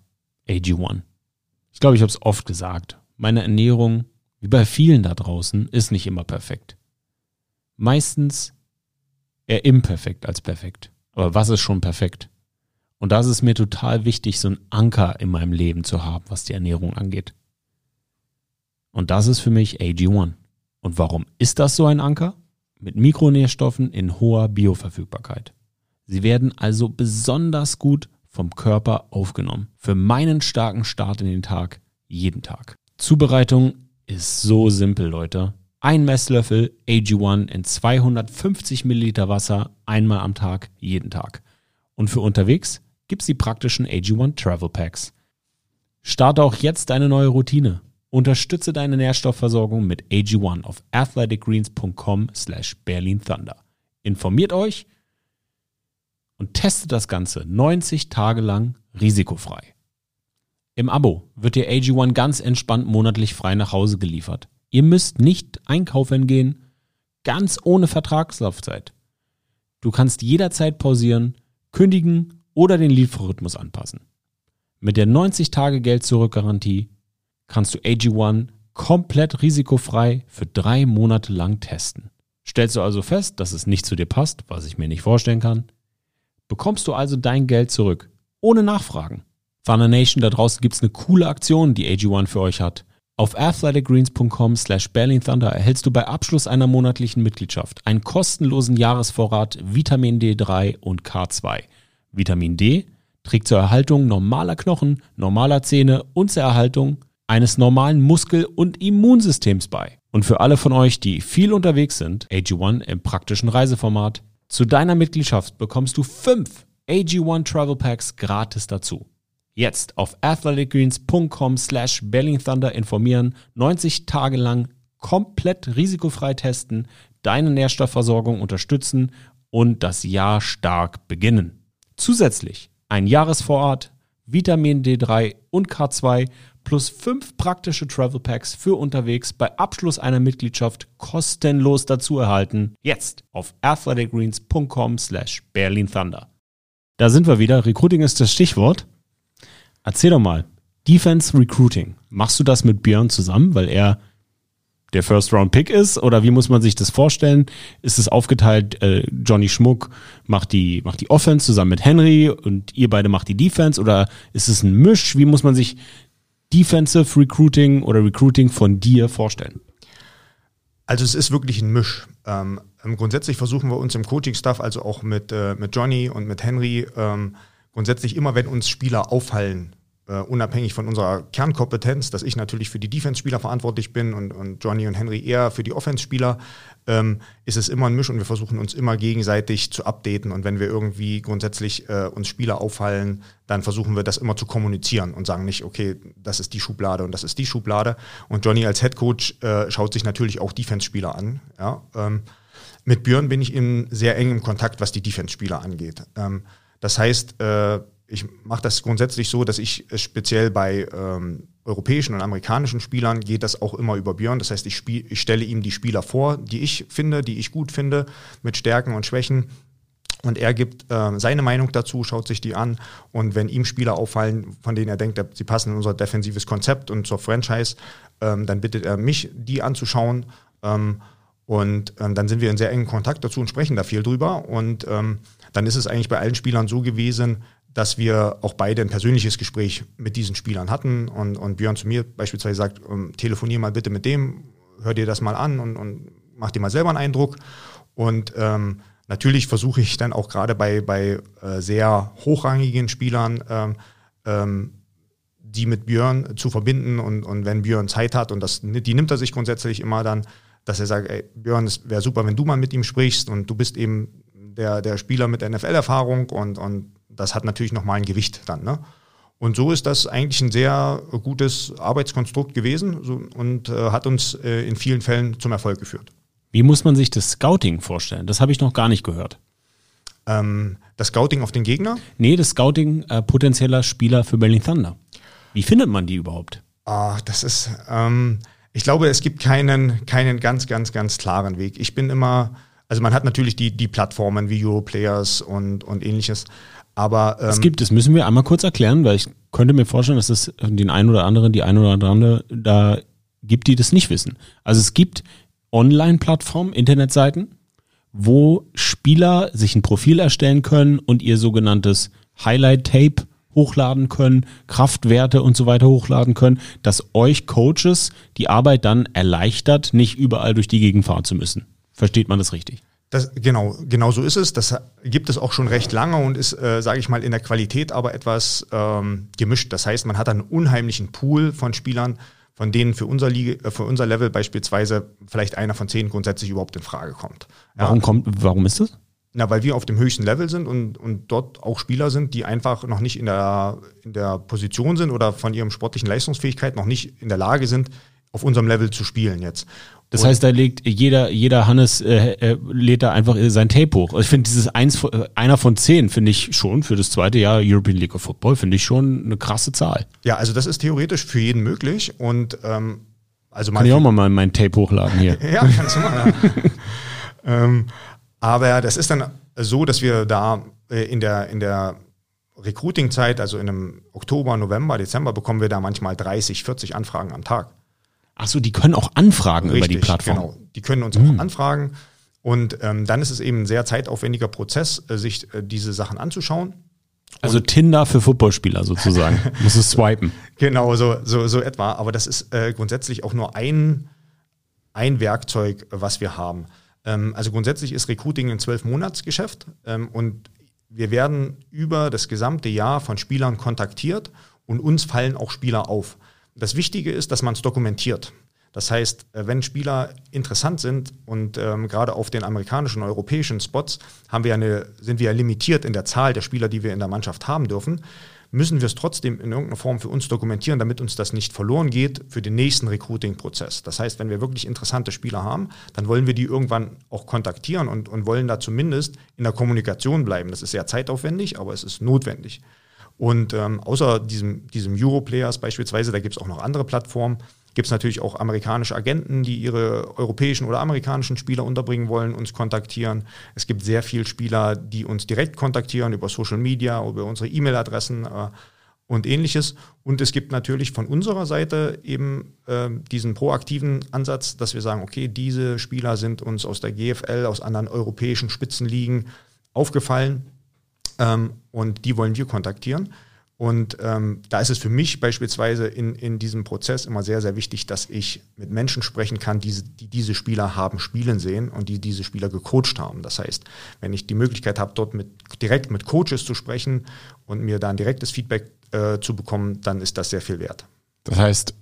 AG1. Ich glaube, ich habe es oft gesagt. Meine Ernährung, wie bei vielen da draußen, ist nicht immer perfekt meistens eher imperfekt als perfekt. Aber was ist schon perfekt? Und das ist mir total wichtig, so ein Anker in meinem Leben zu haben, was die Ernährung angeht. Und das ist für mich AG1. Und warum ist das so ein Anker? Mit Mikronährstoffen in hoher Bioverfügbarkeit. Sie werden also besonders gut vom Körper aufgenommen. Für meinen starken Start in den Tag, jeden Tag. Zubereitung ist so simpel, Leute. Ein Messlöffel AG1 in 250 Milliliter Wasser einmal am Tag, jeden Tag. Und für unterwegs gibt's die praktischen AG1 Travel Packs. Starte auch jetzt deine neue Routine. Unterstütze deine Nährstoffversorgung mit AG1 auf athleticgreens.com slash Berlin Thunder. Informiert euch und testet das Ganze 90 Tage lang risikofrei. Im Abo wird dir AG1 ganz entspannt monatlich frei nach Hause geliefert. Ihr müsst nicht einkaufen gehen, ganz ohne Vertragslaufzeit. Du kannst jederzeit pausieren, kündigen oder den Lieferrhythmus anpassen. Mit der 90-Tage-Geld-Zurück-Garantie kannst du AG1 komplett risikofrei für drei Monate lang testen. Stellst du also fest, dass es nicht zu dir passt, was ich mir nicht vorstellen kann, bekommst du also dein Geld zurück, ohne Nachfragen. Thunder Nation, da draußen gibt es eine coole Aktion, die AG1 für euch hat. Auf athleticgreens.com slash Thunder erhältst du bei Abschluss einer monatlichen Mitgliedschaft einen kostenlosen Jahresvorrat Vitamin D3 und K2. Vitamin D trägt zur Erhaltung normaler Knochen, normaler Zähne und zur Erhaltung eines normalen Muskel- und Immunsystems bei. Und für alle von euch, die viel unterwegs sind, AG1 im praktischen Reiseformat, zu deiner Mitgliedschaft bekommst du fünf AG1 Travel Packs gratis dazu. Jetzt auf athleticgreens.com slash Thunder informieren, 90 Tage lang komplett risikofrei testen, deine Nährstoffversorgung unterstützen und das Jahr stark beginnen. Zusätzlich ein Jahresvorrat, Vitamin D3 und K2 plus fünf praktische Travel Packs für unterwegs bei Abschluss einer Mitgliedschaft kostenlos dazu erhalten. Jetzt auf athleticgreens.com slash Thunder. Da sind wir wieder. Recruiting ist das Stichwort. Erzähl doch mal, Defense Recruiting, machst du das mit Björn zusammen, weil er der First Round Pick ist oder wie muss man sich das vorstellen? Ist es aufgeteilt, äh, Johnny Schmuck macht die, macht die Offense zusammen mit Henry und ihr beide macht die Defense oder ist es ein Misch? Wie muss man sich Defensive Recruiting oder Recruiting von dir vorstellen? Also es ist wirklich ein Misch. Ähm, grundsätzlich versuchen wir uns im Coaching-Staff, also auch mit, äh, mit Johnny und mit Henry, ähm, grundsätzlich immer, wenn uns Spieler auffallen, Uh, unabhängig von unserer Kernkompetenz, dass ich natürlich für die Defense-Spieler verantwortlich bin und, und, Johnny und Henry eher für die Offense-Spieler, ähm, ist es immer ein Misch und wir versuchen uns immer gegenseitig zu updaten. Und wenn wir irgendwie grundsätzlich äh, uns Spieler auffallen, dann versuchen wir das immer zu kommunizieren und sagen nicht, okay, das ist die Schublade und das ist die Schublade. Und Johnny als Head Coach äh, schaut sich natürlich auch Defense-Spieler an. Ja? Ähm, mit Björn bin ich in sehr engem Kontakt, was die Defense-Spieler angeht. Ähm, das heißt, äh, ich mache das grundsätzlich so, dass ich speziell bei ähm, europäischen und amerikanischen Spielern geht das auch immer über Björn. Das heißt, ich, spiel, ich stelle ihm die Spieler vor, die ich finde, die ich gut finde, mit Stärken und Schwächen. Und er gibt äh, seine Meinung dazu, schaut sich die an. Und wenn ihm Spieler auffallen, von denen er denkt, sie passen in unser defensives Konzept und zur Franchise, ähm, dann bittet er mich, die anzuschauen. Ähm, und ähm, dann sind wir in sehr engen Kontakt dazu und sprechen da viel drüber. Und ähm, dann ist es eigentlich bei allen Spielern so gewesen, dass wir auch beide ein persönliches Gespräch mit diesen Spielern hatten. Und, und Björn zu mir beispielsweise sagt, ähm, telefonier mal bitte mit dem, hör dir das mal an und, und mach dir mal selber einen Eindruck. Und ähm, natürlich versuche ich dann auch gerade bei, bei äh, sehr hochrangigen Spielern, ähm, ähm, die mit Björn zu verbinden. Und, und wenn Björn Zeit hat und das, die nimmt er sich grundsätzlich immer dann, dass er sagt, ey, Björn, es wäre super, wenn du mal mit ihm sprichst. Und du bist eben der, der Spieler mit NFL-Erfahrung und, und das hat natürlich nochmal ein Gewicht dann. Ne? Und so ist das eigentlich ein sehr gutes Arbeitskonstrukt gewesen und äh, hat uns äh, in vielen Fällen zum Erfolg geführt. Wie muss man sich das Scouting vorstellen? Das habe ich noch gar nicht gehört. Ähm, das Scouting auf den Gegner? Nee, das Scouting äh, potenzieller Spieler für Berlin Thunder. Wie findet man die überhaupt? Ah, das ist, ähm, ich glaube, es gibt keinen, keinen ganz, ganz, ganz klaren Weg. Ich bin immer, also man hat natürlich die, die Plattformen wie Europlayers und, und ähnliches. Aber ähm, es gibt, das müssen wir einmal kurz erklären, weil ich könnte mir vorstellen, dass es den einen oder anderen, die eine oder andere da gibt, die das nicht wissen. Also es gibt Online-Plattformen, Internetseiten, wo Spieler sich ein Profil erstellen können und ihr sogenanntes Highlight-Tape hochladen können, Kraftwerte und so weiter hochladen können, dass euch Coaches die Arbeit dann erleichtert, nicht überall durch die Gegend fahren zu müssen. Versteht man das richtig? Das, genau, genau so ist es. Das gibt es auch schon recht lange und ist, äh, sage ich mal, in der Qualität aber etwas ähm, gemischt. Das heißt, man hat einen unheimlichen Pool von Spielern, von denen für unser, Liga, äh, für unser Level beispielsweise vielleicht einer von zehn grundsätzlich überhaupt in Frage kommt. Warum, ja. kommt, warum ist das? Na, weil wir auf dem höchsten Level sind und, und dort auch Spieler sind, die einfach noch nicht in der, in der Position sind oder von ihrem sportlichen Leistungsfähigkeit noch nicht in der Lage sind, auf unserem Level zu spielen jetzt. Das und heißt, da legt jeder, jeder Hannes äh, äh, lädt da einfach sein Tape hoch. Ich finde dieses eins, äh, einer von zehn finde ich schon für das zweite Jahr European League of Football finde ich schon eine krasse Zahl. Ja, also das ist theoretisch für jeden möglich und ähm, also kann ich auch mal mein Tape hochladen hier. ja, kannst du mal. ähm, aber das ist dann so, dass wir da äh, in der in der Recruiting-Zeit, also in einem Oktober, November, Dezember, bekommen wir da manchmal 30, 40 Anfragen am Tag. Ach so, die können auch anfragen Richtig, über die Plattform. Genau, die können uns mhm. auch anfragen. Und ähm, dann ist es eben ein sehr zeitaufwendiger Prozess, äh, sich äh, diese Sachen anzuschauen. Also und Tinder für Footballspieler sozusagen. Muss es swipen. Genau, so, so, so etwa. Aber das ist äh, grundsätzlich auch nur ein, ein Werkzeug, was wir haben. Ähm, also grundsätzlich ist Recruiting ein Zwölf-Monats-Geschäft ähm, und wir werden über das gesamte Jahr von Spielern kontaktiert und uns fallen auch Spieler auf. Das Wichtige ist, dass man es dokumentiert. Das heißt, äh, wenn Spieler interessant sind und ähm, gerade auf den amerikanischen und europäischen Spots haben wir eine, sind wir ja limitiert in der Zahl der Spieler, die wir in der Mannschaft haben dürfen, müssen wir es trotzdem in irgendeiner Form für uns dokumentieren, damit uns das nicht verloren geht für den nächsten Recruiting-Prozess. Das heißt, wenn wir wirklich interessante Spieler haben, dann wollen wir die irgendwann auch kontaktieren und, und wollen da zumindest in der Kommunikation bleiben. Das ist sehr zeitaufwendig, aber es ist notwendig. Und ähm, außer diesem, diesem Europlayers beispielsweise, da gibt es auch noch andere Plattformen, gibt es natürlich auch amerikanische Agenten, die ihre europäischen oder amerikanischen Spieler unterbringen wollen, uns kontaktieren. Es gibt sehr viele Spieler, die uns direkt kontaktieren über Social Media, über unsere E-Mail-Adressen äh, und ähnliches. Und es gibt natürlich von unserer Seite eben äh, diesen proaktiven Ansatz, dass wir sagen, okay, diese Spieler sind uns aus der GFL, aus anderen europäischen Spitzenligen aufgefallen ähm, und die wollen wir kontaktieren. Und ähm, da ist es für mich beispielsweise in, in diesem Prozess immer sehr, sehr wichtig, dass ich mit Menschen sprechen kann, die, die diese Spieler haben spielen sehen und die diese Spieler gecoacht haben. Das heißt, wenn ich die Möglichkeit habe, dort mit, direkt mit Coaches zu sprechen und mir dann direktes Feedback äh, zu bekommen, dann ist das sehr viel wert. Das heißt,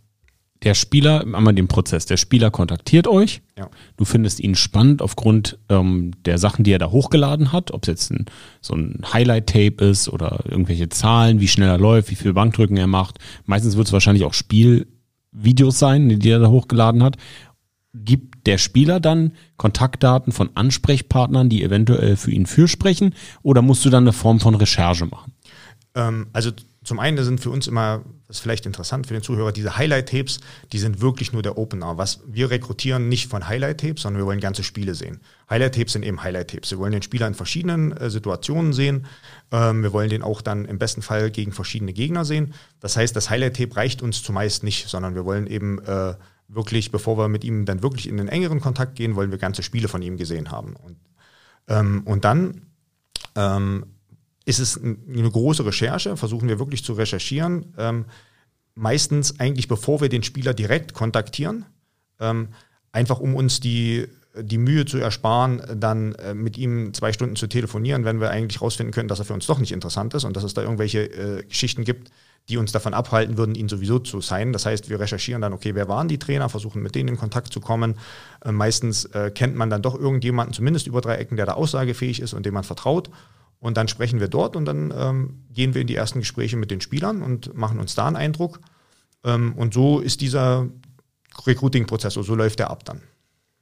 der Spieler, einmal den Prozess, der Spieler kontaktiert euch, ja. du findest ihn spannend aufgrund ähm, der Sachen, die er da hochgeladen hat, ob es jetzt ein, so ein Highlight-Tape ist oder irgendwelche Zahlen, wie schnell er läuft, wie viel Bankdrücken er macht. Meistens wird es wahrscheinlich auch Spielvideos sein, die er da hochgeladen hat. Gibt der Spieler dann Kontaktdaten von Ansprechpartnern, die eventuell für ihn fürsprechen, oder musst du dann eine Form von Recherche machen? Ähm, also zum einen sind für uns immer, das ist vielleicht interessant für den Zuhörer, diese Highlight-Tapes, die sind wirklich nur der Opener. Was wir rekrutieren nicht von Highlight-Tapes, sondern wir wollen ganze Spiele sehen. Highlight-Tapes sind eben Highlight-Tapes. Wir wollen den Spieler in verschiedenen äh, Situationen sehen. Ähm, wir wollen den auch dann im besten Fall gegen verschiedene Gegner sehen. Das heißt, das Highlight-Tape reicht uns zumeist nicht, sondern wir wollen eben äh, wirklich, bevor wir mit ihm dann wirklich in den engeren Kontakt gehen, wollen wir ganze Spiele von ihm gesehen haben. Und, ähm, und dann ähm, ist es eine große Recherche, versuchen wir wirklich zu recherchieren. Ähm, meistens eigentlich bevor wir den Spieler direkt kontaktieren, ähm, einfach um uns die, die Mühe zu ersparen, dann äh, mit ihm zwei Stunden zu telefonieren, wenn wir eigentlich rausfinden können, dass er für uns doch nicht interessant ist und dass es da irgendwelche äh, Geschichten gibt, die uns davon abhalten würden, ihn sowieso zu sein. Das heißt, wir recherchieren dann, okay, wer waren die Trainer, versuchen mit denen in Kontakt zu kommen. Äh, meistens äh, kennt man dann doch irgendjemanden, zumindest über drei Ecken, der da aussagefähig ist und dem man vertraut. Und dann sprechen wir dort und dann ähm, gehen wir in die ersten Gespräche mit den Spielern und machen uns da einen Eindruck. Ähm, und so ist dieser Recruiting-Prozess, so läuft der ab dann.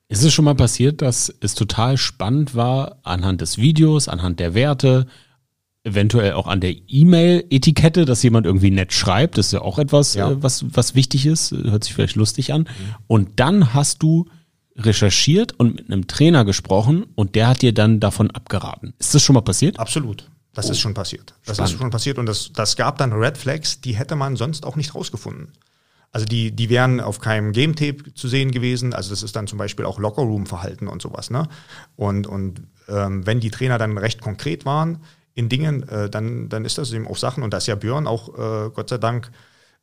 Ist es schon mal passiert, dass es total spannend war, anhand des Videos, anhand der Werte, eventuell auch an der E-Mail-Etikette, dass jemand irgendwie nett schreibt, das ist ja auch etwas, ja. Äh, was, was wichtig ist, hört sich vielleicht lustig an. Mhm. Und dann hast du recherchiert und mit einem Trainer gesprochen und der hat dir dann davon abgeraten. Ist das schon mal passiert? Absolut. Das oh. ist schon passiert. Das Spannend. ist schon passiert und das, das gab dann Red Flags, die hätte man sonst auch nicht rausgefunden. Also die, die wären auf keinem Game Tape zu sehen gewesen. Also das ist dann zum Beispiel auch Lockerroom-Verhalten und sowas. Ne? Und, und ähm, wenn die Trainer dann recht konkret waren, in Dingen, äh, dann, dann ist das eben auch Sachen, und da ist ja Björn auch, äh, Gott sei Dank,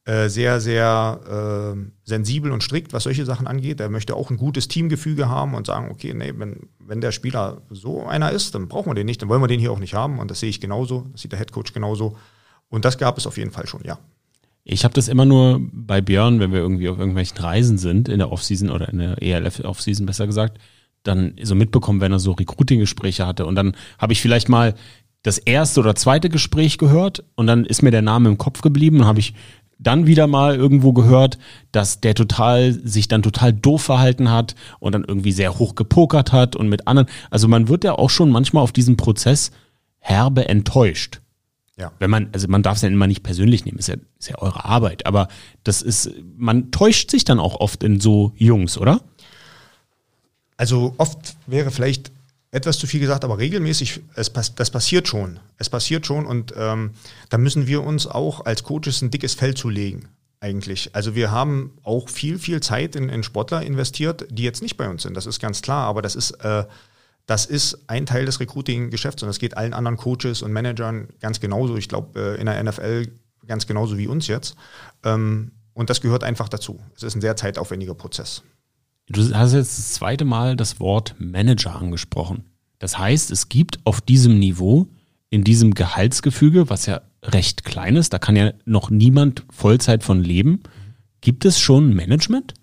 äh, sehr, sehr äh, sensibel und strikt, was solche Sachen angeht. Er möchte auch ein gutes Teamgefüge haben und sagen, okay, nee, wenn, wenn der Spieler so einer ist, dann brauchen wir den nicht, dann wollen wir den hier auch nicht haben. Und das sehe ich genauso, das sieht der Headcoach genauso. Und das gab es auf jeden Fall schon, ja. Ich habe das immer nur bei Björn, wenn wir irgendwie auf irgendwelchen Reisen sind, in der Offseason oder in der ELF Offseason besser gesagt, dann so mitbekommen, wenn er so Recruiting-Gespräche hatte. Und dann habe ich vielleicht mal das erste oder zweite Gespräch gehört und dann ist mir der Name im Kopf geblieben und habe ich dann wieder mal irgendwo gehört, dass der total sich dann total doof verhalten hat und dann irgendwie sehr hoch gepokert hat und mit anderen. Also man wird ja auch schon manchmal auf diesem Prozess herbe enttäuscht. Ja. Wenn man, also man darf es ja immer nicht persönlich nehmen, ist ja, ist ja eure Arbeit, aber das ist, man täuscht sich dann auch oft in so Jungs, oder? Also oft wäre vielleicht etwas zu viel gesagt, aber regelmäßig, es, das passiert schon. Es passiert schon und ähm, da müssen wir uns auch als Coaches ein dickes Fell zulegen, eigentlich. Also wir haben auch viel, viel Zeit in, in Sportler investiert, die jetzt nicht bei uns sind. Das ist ganz klar, aber das ist, äh, das ist ein Teil des Recruiting-Geschäfts und das geht allen anderen Coaches und Managern ganz genauso. Ich glaube, äh, in der NFL ganz genauso wie uns jetzt. Ähm, und das gehört einfach dazu. Es ist ein sehr zeitaufwendiger Prozess. Du hast jetzt das zweite Mal das Wort Manager angesprochen. Das heißt, es gibt auf diesem Niveau, in diesem Gehaltsgefüge, was ja recht klein ist, da kann ja noch niemand Vollzeit von leben, gibt es schon Management?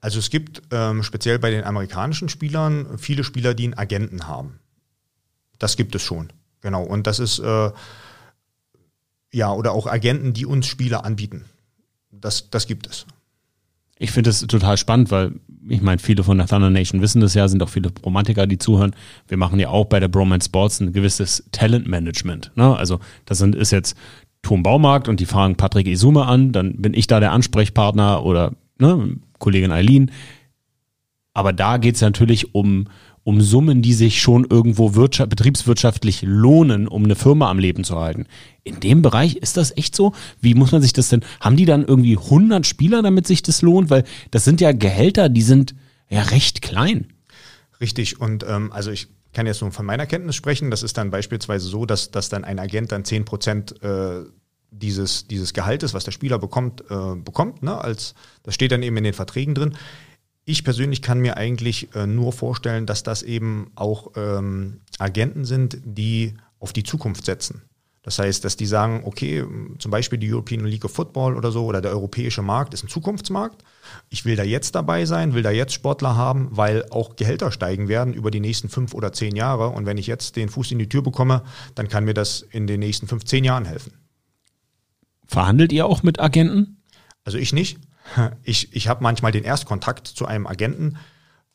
Also es gibt ähm, speziell bei den amerikanischen Spielern viele Spieler, die einen Agenten haben. Das gibt es schon, genau. Und das ist äh, ja oder auch Agenten, die uns Spieler anbieten. Das, das gibt es. Ich finde das total spannend, weil ich meine, viele von der Thunder Nation wissen das ja, sind auch viele Romantiker, die zuhören. Wir machen ja auch bei der Bromance Sports ein gewisses Talentmanagement. Ne? Also das sind, ist jetzt Tom Baumarkt und die fragen Patrick Isume an, dann bin ich da der Ansprechpartner oder ne, Kollegin Eileen. Aber da geht es natürlich um, um Summen, die sich schon irgendwo wirtschaft, betriebswirtschaftlich lohnen, um eine Firma am Leben zu halten. In dem Bereich ist das echt so? Wie muss man sich das denn, haben die dann irgendwie 100 Spieler, damit sich das lohnt? Weil das sind ja Gehälter, die sind ja recht klein. Richtig und ähm, also ich kann jetzt nur von meiner Kenntnis sprechen. Das ist dann beispielsweise so, dass, dass dann ein Agent dann 10 Prozent äh, dieses, dieses Gehaltes, was der Spieler bekommt, äh, bekommt. Ne? Als, das steht dann eben in den Verträgen drin. Ich persönlich kann mir eigentlich äh, nur vorstellen, dass das eben auch ähm, Agenten sind, die auf die Zukunft setzen. Das heißt, dass die sagen, okay, zum Beispiel die European League of Football oder so oder der europäische Markt ist ein Zukunftsmarkt. Ich will da jetzt dabei sein, will da jetzt Sportler haben, weil auch Gehälter steigen werden über die nächsten fünf oder zehn Jahre. Und wenn ich jetzt den Fuß in die Tür bekomme, dann kann mir das in den nächsten fünf, zehn Jahren helfen. Verhandelt ihr auch mit Agenten? Also ich nicht. Ich, ich habe manchmal den Erstkontakt zu einem Agenten,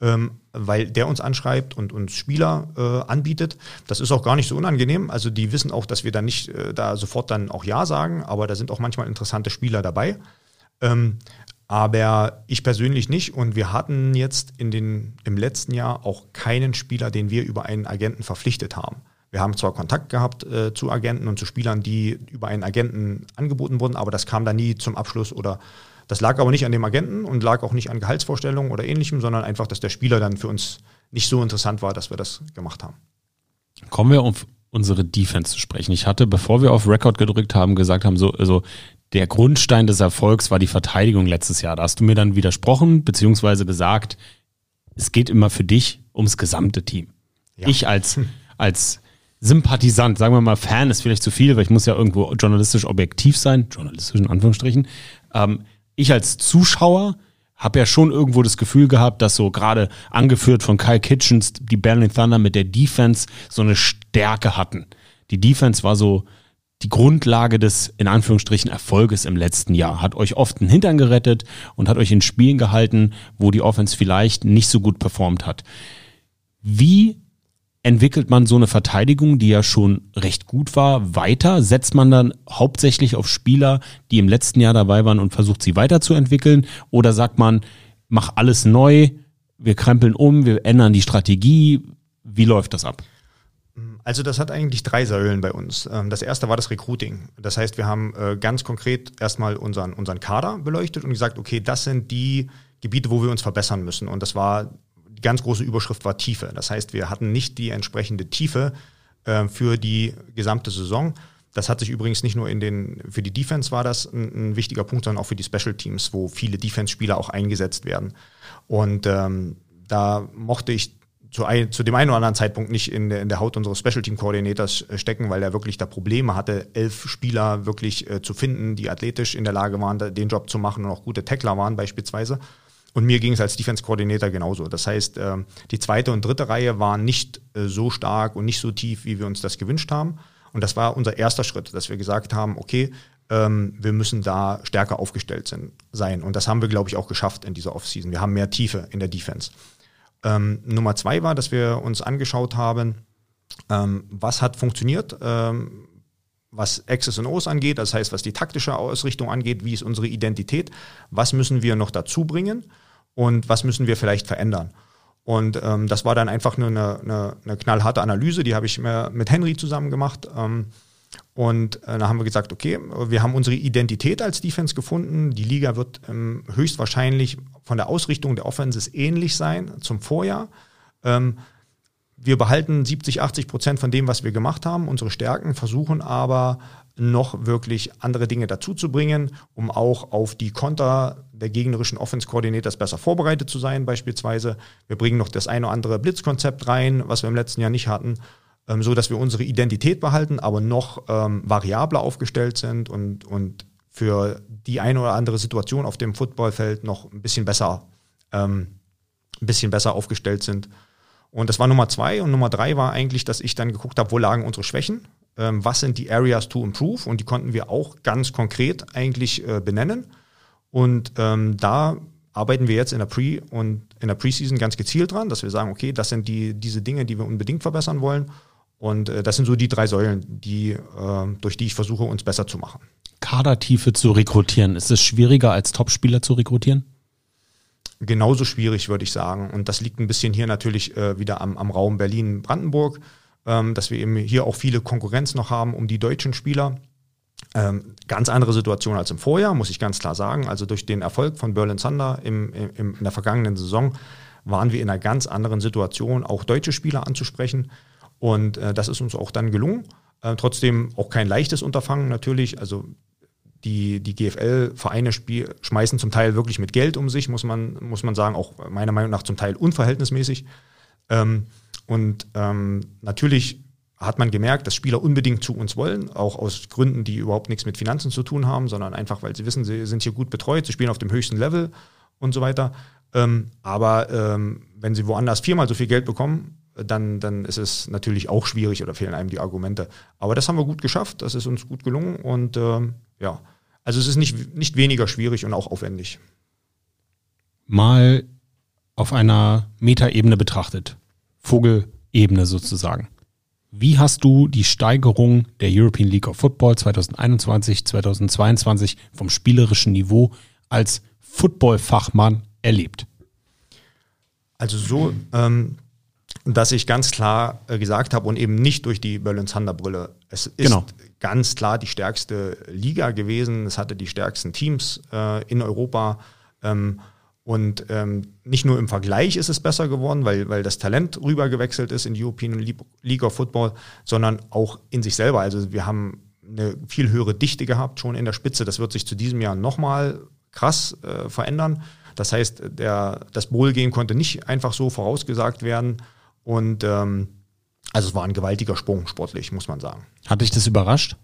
ähm, weil der uns anschreibt und uns Spieler äh, anbietet. Das ist auch gar nicht so unangenehm. Also die wissen auch, dass wir dann nicht äh, da sofort dann auch Ja sagen, aber da sind auch manchmal interessante Spieler dabei. Ähm, aber ich persönlich nicht. Und wir hatten jetzt in den, im letzten Jahr auch keinen Spieler, den wir über einen Agenten verpflichtet haben. Wir haben zwar Kontakt gehabt äh, zu Agenten und zu Spielern, die über einen Agenten angeboten wurden, aber das kam dann nie zum Abschluss oder das lag aber nicht an dem Agenten und lag auch nicht an Gehaltsvorstellungen oder ähnlichem, sondern einfach, dass der Spieler dann für uns nicht so interessant war, dass wir das gemacht haben. Kommen wir auf unsere Defense zu sprechen. Ich hatte, bevor wir auf Record gedrückt haben, gesagt haben, so, also der Grundstein des Erfolgs war die Verteidigung letztes Jahr. Da hast du mir dann widersprochen, beziehungsweise gesagt, es geht immer für dich ums gesamte Team. Ja. Ich als, als Sympathisant, sagen wir mal, Fan ist vielleicht zu viel, weil ich muss ja irgendwo journalistisch objektiv sein, journalistisch in Anführungsstrichen. Ähm, ich als Zuschauer habe ja schon irgendwo das Gefühl gehabt, dass so gerade angeführt von Kyle Kitchens die Berlin Thunder mit der Defense so eine Stärke hatten. Die Defense war so die Grundlage des in Anführungsstrichen Erfolges im letzten Jahr. Hat euch oft einen Hintern gerettet und hat euch in Spielen gehalten, wo die Offense vielleicht nicht so gut performt hat. Wie entwickelt man so eine Verteidigung, die ja schon recht gut war, weiter? Setzt man dann hauptsächlich auf Spieler, die im letzten Jahr dabei waren und versucht sie weiterzuentwickeln? Oder sagt man, mach alles neu, wir krempeln um, wir ändern die Strategie? Wie läuft das ab? Also das hat eigentlich drei Säulen bei uns. Ähm, das erste war das Recruiting. Das heißt, wir haben äh, ganz konkret erstmal unseren, unseren Kader beleuchtet und gesagt, okay, das sind die Gebiete, wo wir uns verbessern müssen. Und das war die ganz große Überschrift war Tiefe. Das heißt, wir hatten nicht die entsprechende Tiefe äh, für die gesamte Saison. Das hat sich übrigens nicht nur in den, für die Defense war das ein, ein wichtiger Punkt, sondern auch für die Special Teams, wo viele Defense-Spieler auch eingesetzt werden. Und ähm, da mochte ich zu, ein, zu dem einen oder anderen Zeitpunkt nicht in der, in der Haut unseres Special Team Koordinators äh, stecken, weil er wirklich da Probleme hatte, elf Spieler wirklich äh, zu finden, die athletisch in der Lage waren, den Job zu machen und auch gute Tackler waren beispielsweise. Und mir ging es als Defense Coordinator genauso. Das heißt, äh, die zweite und dritte Reihe waren nicht äh, so stark und nicht so tief, wie wir uns das gewünscht haben. Und das war unser erster Schritt, dass wir gesagt haben, okay, ähm, wir müssen da stärker aufgestellt sein. Und das haben wir, glaube ich, auch geschafft in dieser Offseason. Wir haben mehr Tiefe in der Defense. Ähm, Nummer zwei war, dass wir uns angeschaut haben, ähm, was hat funktioniert, ähm, was X's und O's angeht, das heißt, was die taktische Ausrichtung angeht, wie ist unsere Identität, was müssen wir noch dazu bringen und was müssen wir vielleicht verändern. Und ähm, das war dann einfach nur eine, eine, eine knallharte Analyse, die habe ich mit Henry zusammen gemacht. Ähm, und äh, da haben wir gesagt, okay, wir haben unsere Identität als Defense gefunden. Die Liga wird ähm, höchstwahrscheinlich von der Ausrichtung der Offenses ähnlich sein zum Vorjahr. Ähm, wir behalten 70, 80 Prozent von dem, was wir gemacht haben, unsere Stärken, versuchen aber noch wirklich andere Dinge dazuzubringen, um auch auf die Konter der gegnerischen Offense-Coordinators besser vorbereitet zu sein, beispielsweise. Wir bringen noch das eine oder andere Blitzkonzept rein, was wir im letzten Jahr nicht hatten, ähm, so dass wir unsere Identität behalten, aber noch ähm, variabler aufgestellt sind und, und für die eine oder andere Situation auf dem Footballfeld noch ein bisschen besser, ähm, ein bisschen besser aufgestellt sind. Und das war Nummer zwei. Und Nummer drei war eigentlich, dass ich dann geguckt habe, wo lagen unsere Schwächen, ähm, was sind die Areas to improve. Und die konnten wir auch ganz konkret eigentlich äh, benennen. Und ähm, da arbeiten wir jetzt in der Pre- und in der Preseason ganz gezielt dran, dass wir sagen, okay, das sind die, diese Dinge, die wir unbedingt verbessern wollen. Und äh, das sind so die drei Säulen, die, äh, durch die ich versuche, uns besser zu machen. Kadertiefe zu rekrutieren, ist es schwieriger als Topspieler zu rekrutieren? genauso schwierig, würde ich sagen. Und das liegt ein bisschen hier natürlich äh, wieder am, am Raum Berlin-Brandenburg, ähm, dass wir eben hier auch viele Konkurrenz noch haben um die deutschen Spieler. Ähm, ganz andere Situation als im Vorjahr, muss ich ganz klar sagen. Also durch den Erfolg von Berlin Thunder im, im, in der vergangenen Saison waren wir in einer ganz anderen Situation, auch deutsche Spieler anzusprechen. Und äh, das ist uns auch dann gelungen. Äh, trotzdem auch kein leichtes Unterfangen natürlich. Also die, die GFL-Vereine schmeißen zum Teil wirklich mit Geld um sich, muss man, muss man sagen, auch meiner Meinung nach zum Teil unverhältnismäßig. Ähm, und ähm, natürlich hat man gemerkt, dass Spieler unbedingt zu uns wollen, auch aus Gründen, die überhaupt nichts mit Finanzen zu tun haben, sondern einfach, weil sie wissen, sie sind hier gut betreut, sie spielen auf dem höchsten Level und so weiter. Ähm, aber ähm, wenn sie woanders viermal so viel Geld bekommen, dann, dann ist es natürlich auch schwierig oder fehlen einem die Argumente. Aber das haben wir gut geschafft, das ist uns gut gelungen und ähm, ja, also es ist nicht, nicht weniger schwierig und auch aufwendig. Mal auf einer Metaebene betrachtet, Vogelebene sozusagen. Wie hast du die Steigerung der European League of Football 2021, 2022 vom spielerischen Niveau als Football-Fachmann erlebt? Also so, ähm, dass ich ganz klar äh, gesagt habe und eben nicht durch die Berlin Thunder Brille. Es ist genau. ganz klar die stärkste Liga gewesen. Es hatte die stärksten Teams äh, in Europa. Ähm, und ähm, nicht nur im Vergleich ist es besser geworden, weil, weil das Talent rübergewechselt ist in die European League of Football, sondern auch in sich selber. Also wir haben eine viel höhere Dichte gehabt schon in der Spitze. Das wird sich zu diesem Jahr nochmal krass äh, verändern. Das heißt, der, das Bowl-Game konnte nicht einfach so vorausgesagt werden. Und ähm, Also es war ein gewaltiger Sprung sportlich, muss man sagen. Hat dich das überrascht?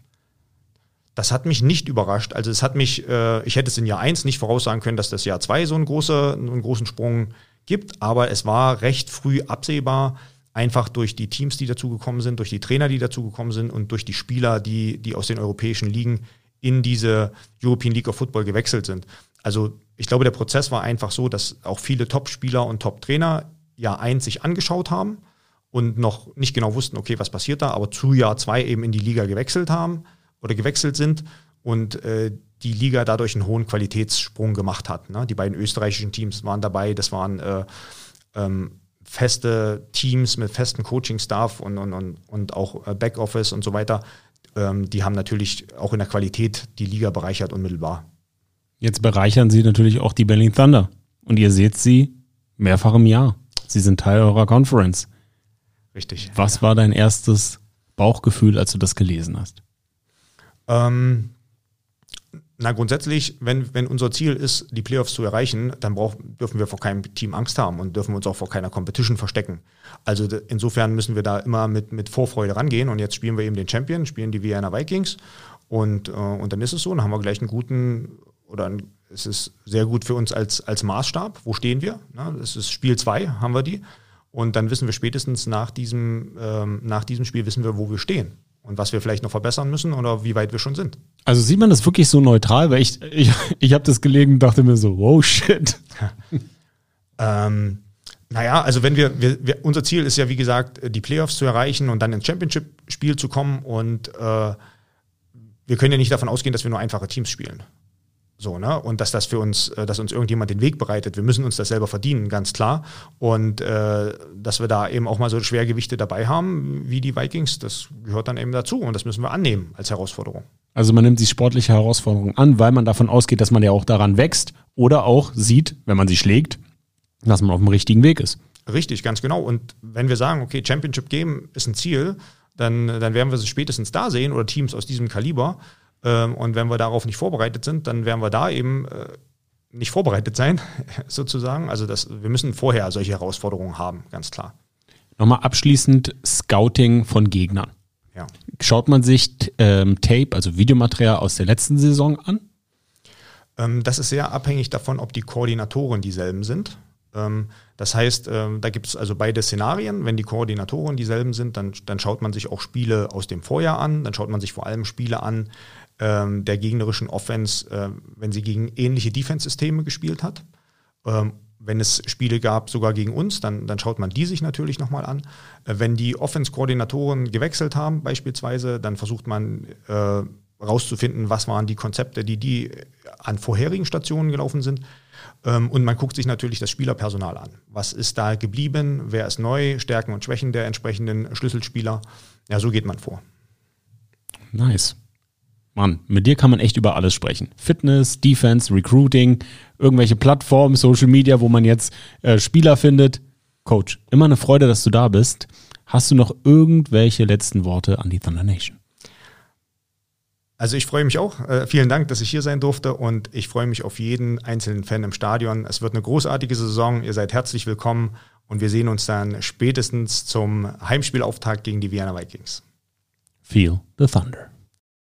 Das hat mich nicht überrascht. Also es hat mich, äh, ich hätte es in Jahr 1 nicht voraussagen können, dass das Jahr 2 so einen, große, einen großen Sprung gibt, aber es war recht früh absehbar, einfach durch die Teams, die dazugekommen sind, durch die Trainer, die dazugekommen sind und durch die Spieler, die, die aus den europäischen Ligen in diese European League of Football gewechselt sind. Also ich glaube, der Prozess war einfach so, dass auch viele Top-Spieler und Top-Trainer Jahr 1 sich angeschaut haben und noch nicht genau wussten, okay, was passiert da, aber zu Jahr 2 eben in die Liga gewechselt haben oder gewechselt sind und äh, die Liga dadurch einen hohen Qualitätssprung gemacht hat. Ne? Die beiden österreichischen Teams waren dabei, das waren äh, ähm, feste Teams mit festen Coaching-Staff und, und, und, und auch äh, Backoffice und so weiter. Ähm, die haben natürlich auch in der Qualität die Liga bereichert unmittelbar. Jetzt bereichern sie natürlich auch die Berlin Thunder. Und ihr seht sie mehrfach im Jahr. Sie sind Teil eurer Conference. Richtig. Was ja. war dein erstes Bauchgefühl, als du das gelesen hast? Ähm, na, grundsätzlich, wenn, wenn unser Ziel ist, die Playoffs zu erreichen, dann brauch, dürfen wir vor keinem Team Angst haben und dürfen uns auch vor keiner Competition verstecken. Also insofern müssen wir da immer mit, mit Vorfreude rangehen und jetzt spielen wir eben den Champion, spielen die Vienna Vikings und, äh, und dann ist es so, dann haben wir gleich einen guten oder ein, es ist sehr gut für uns als, als Maßstab. Wo stehen wir? Na, das ist Spiel 2, haben wir die. Und dann wissen wir spätestens nach diesem, ähm, nach diesem Spiel wissen wir, wo wir stehen und was wir vielleicht noch verbessern müssen oder wie weit wir schon sind. Also sieht man das wirklich so neutral, weil ich, ich, ich habe das gelegen und dachte mir so, wow, shit. ähm, naja, also wenn wir, wir, wir, unser Ziel ist ja wie gesagt, die Playoffs zu erreichen und dann ins Championship-Spiel zu kommen und äh, wir können ja nicht davon ausgehen, dass wir nur einfache Teams spielen. So, ne? Und dass das für uns, äh, dass uns irgendjemand den Weg bereitet. Wir müssen uns das selber verdienen, ganz klar. Und äh, dass wir da eben auch mal so Schwergewichte dabei haben, wie die Vikings, das gehört dann eben dazu. Und das müssen wir annehmen als Herausforderung. Also man nimmt die sportliche Herausforderung an, weil man davon ausgeht, dass man ja auch daran wächst oder auch sieht, wenn man sie schlägt, dass man auf dem richtigen Weg ist. Richtig, ganz genau. Und wenn wir sagen, okay, Championship Game ist ein Ziel, dann, dann werden wir es spätestens da sehen oder Teams aus diesem Kaliber. Ähm, und wenn wir darauf nicht vorbereitet sind, dann werden wir da eben äh, nicht vorbereitet sein, sozusagen. Also das, wir müssen vorher solche Herausforderungen haben, ganz klar. Nochmal abschließend Scouting von Gegnern. Ja. Schaut man sich ähm, Tape, also Videomaterial aus der letzten Saison an? Ähm, das ist sehr abhängig davon, ob die Koordinatoren dieselben sind. Ähm, das heißt, ähm, da gibt es also beide Szenarien. Wenn die Koordinatoren dieselben sind, dann, dann schaut man sich auch Spiele aus dem Vorjahr an. Dann schaut man sich vor allem Spiele an, ähm, der gegnerischen Offense, äh, wenn sie gegen ähnliche Defense-Systeme gespielt hat. Ähm, wenn es Spiele gab, sogar gegen uns, dann, dann schaut man die sich natürlich nochmal an. Äh, wenn die Offense-Koordinatoren gewechselt haben, beispielsweise, dann versucht man äh, rauszufinden, was waren die Konzepte, die die an vorherigen Stationen gelaufen sind. Ähm, und man guckt sich natürlich das Spielerpersonal an. Was ist da geblieben? Wer ist neu? Stärken und Schwächen der entsprechenden Schlüsselspieler. Ja, so geht man vor. Nice. Mann, mit dir kann man echt über alles sprechen. Fitness, Defense, Recruiting, irgendwelche Plattformen, Social Media, wo man jetzt äh, Spieler findet. Coach, immer eine Freude, dass du da bist. Hast du noch irgendwelche letzten Worte an die Thunder Nation? Also ich freue mich auch. Äh, vielen Dank, dass ich hier sein durfte und ich freue mich auf jeden einzelnen Fan im Stadion. Es wird eine großartige Saison. Ihr seid herzlich willkommen und wir sehen uns dann spätestens zum Heimspielauftakt gegen die Vienna Vikings. Feel the Thunder.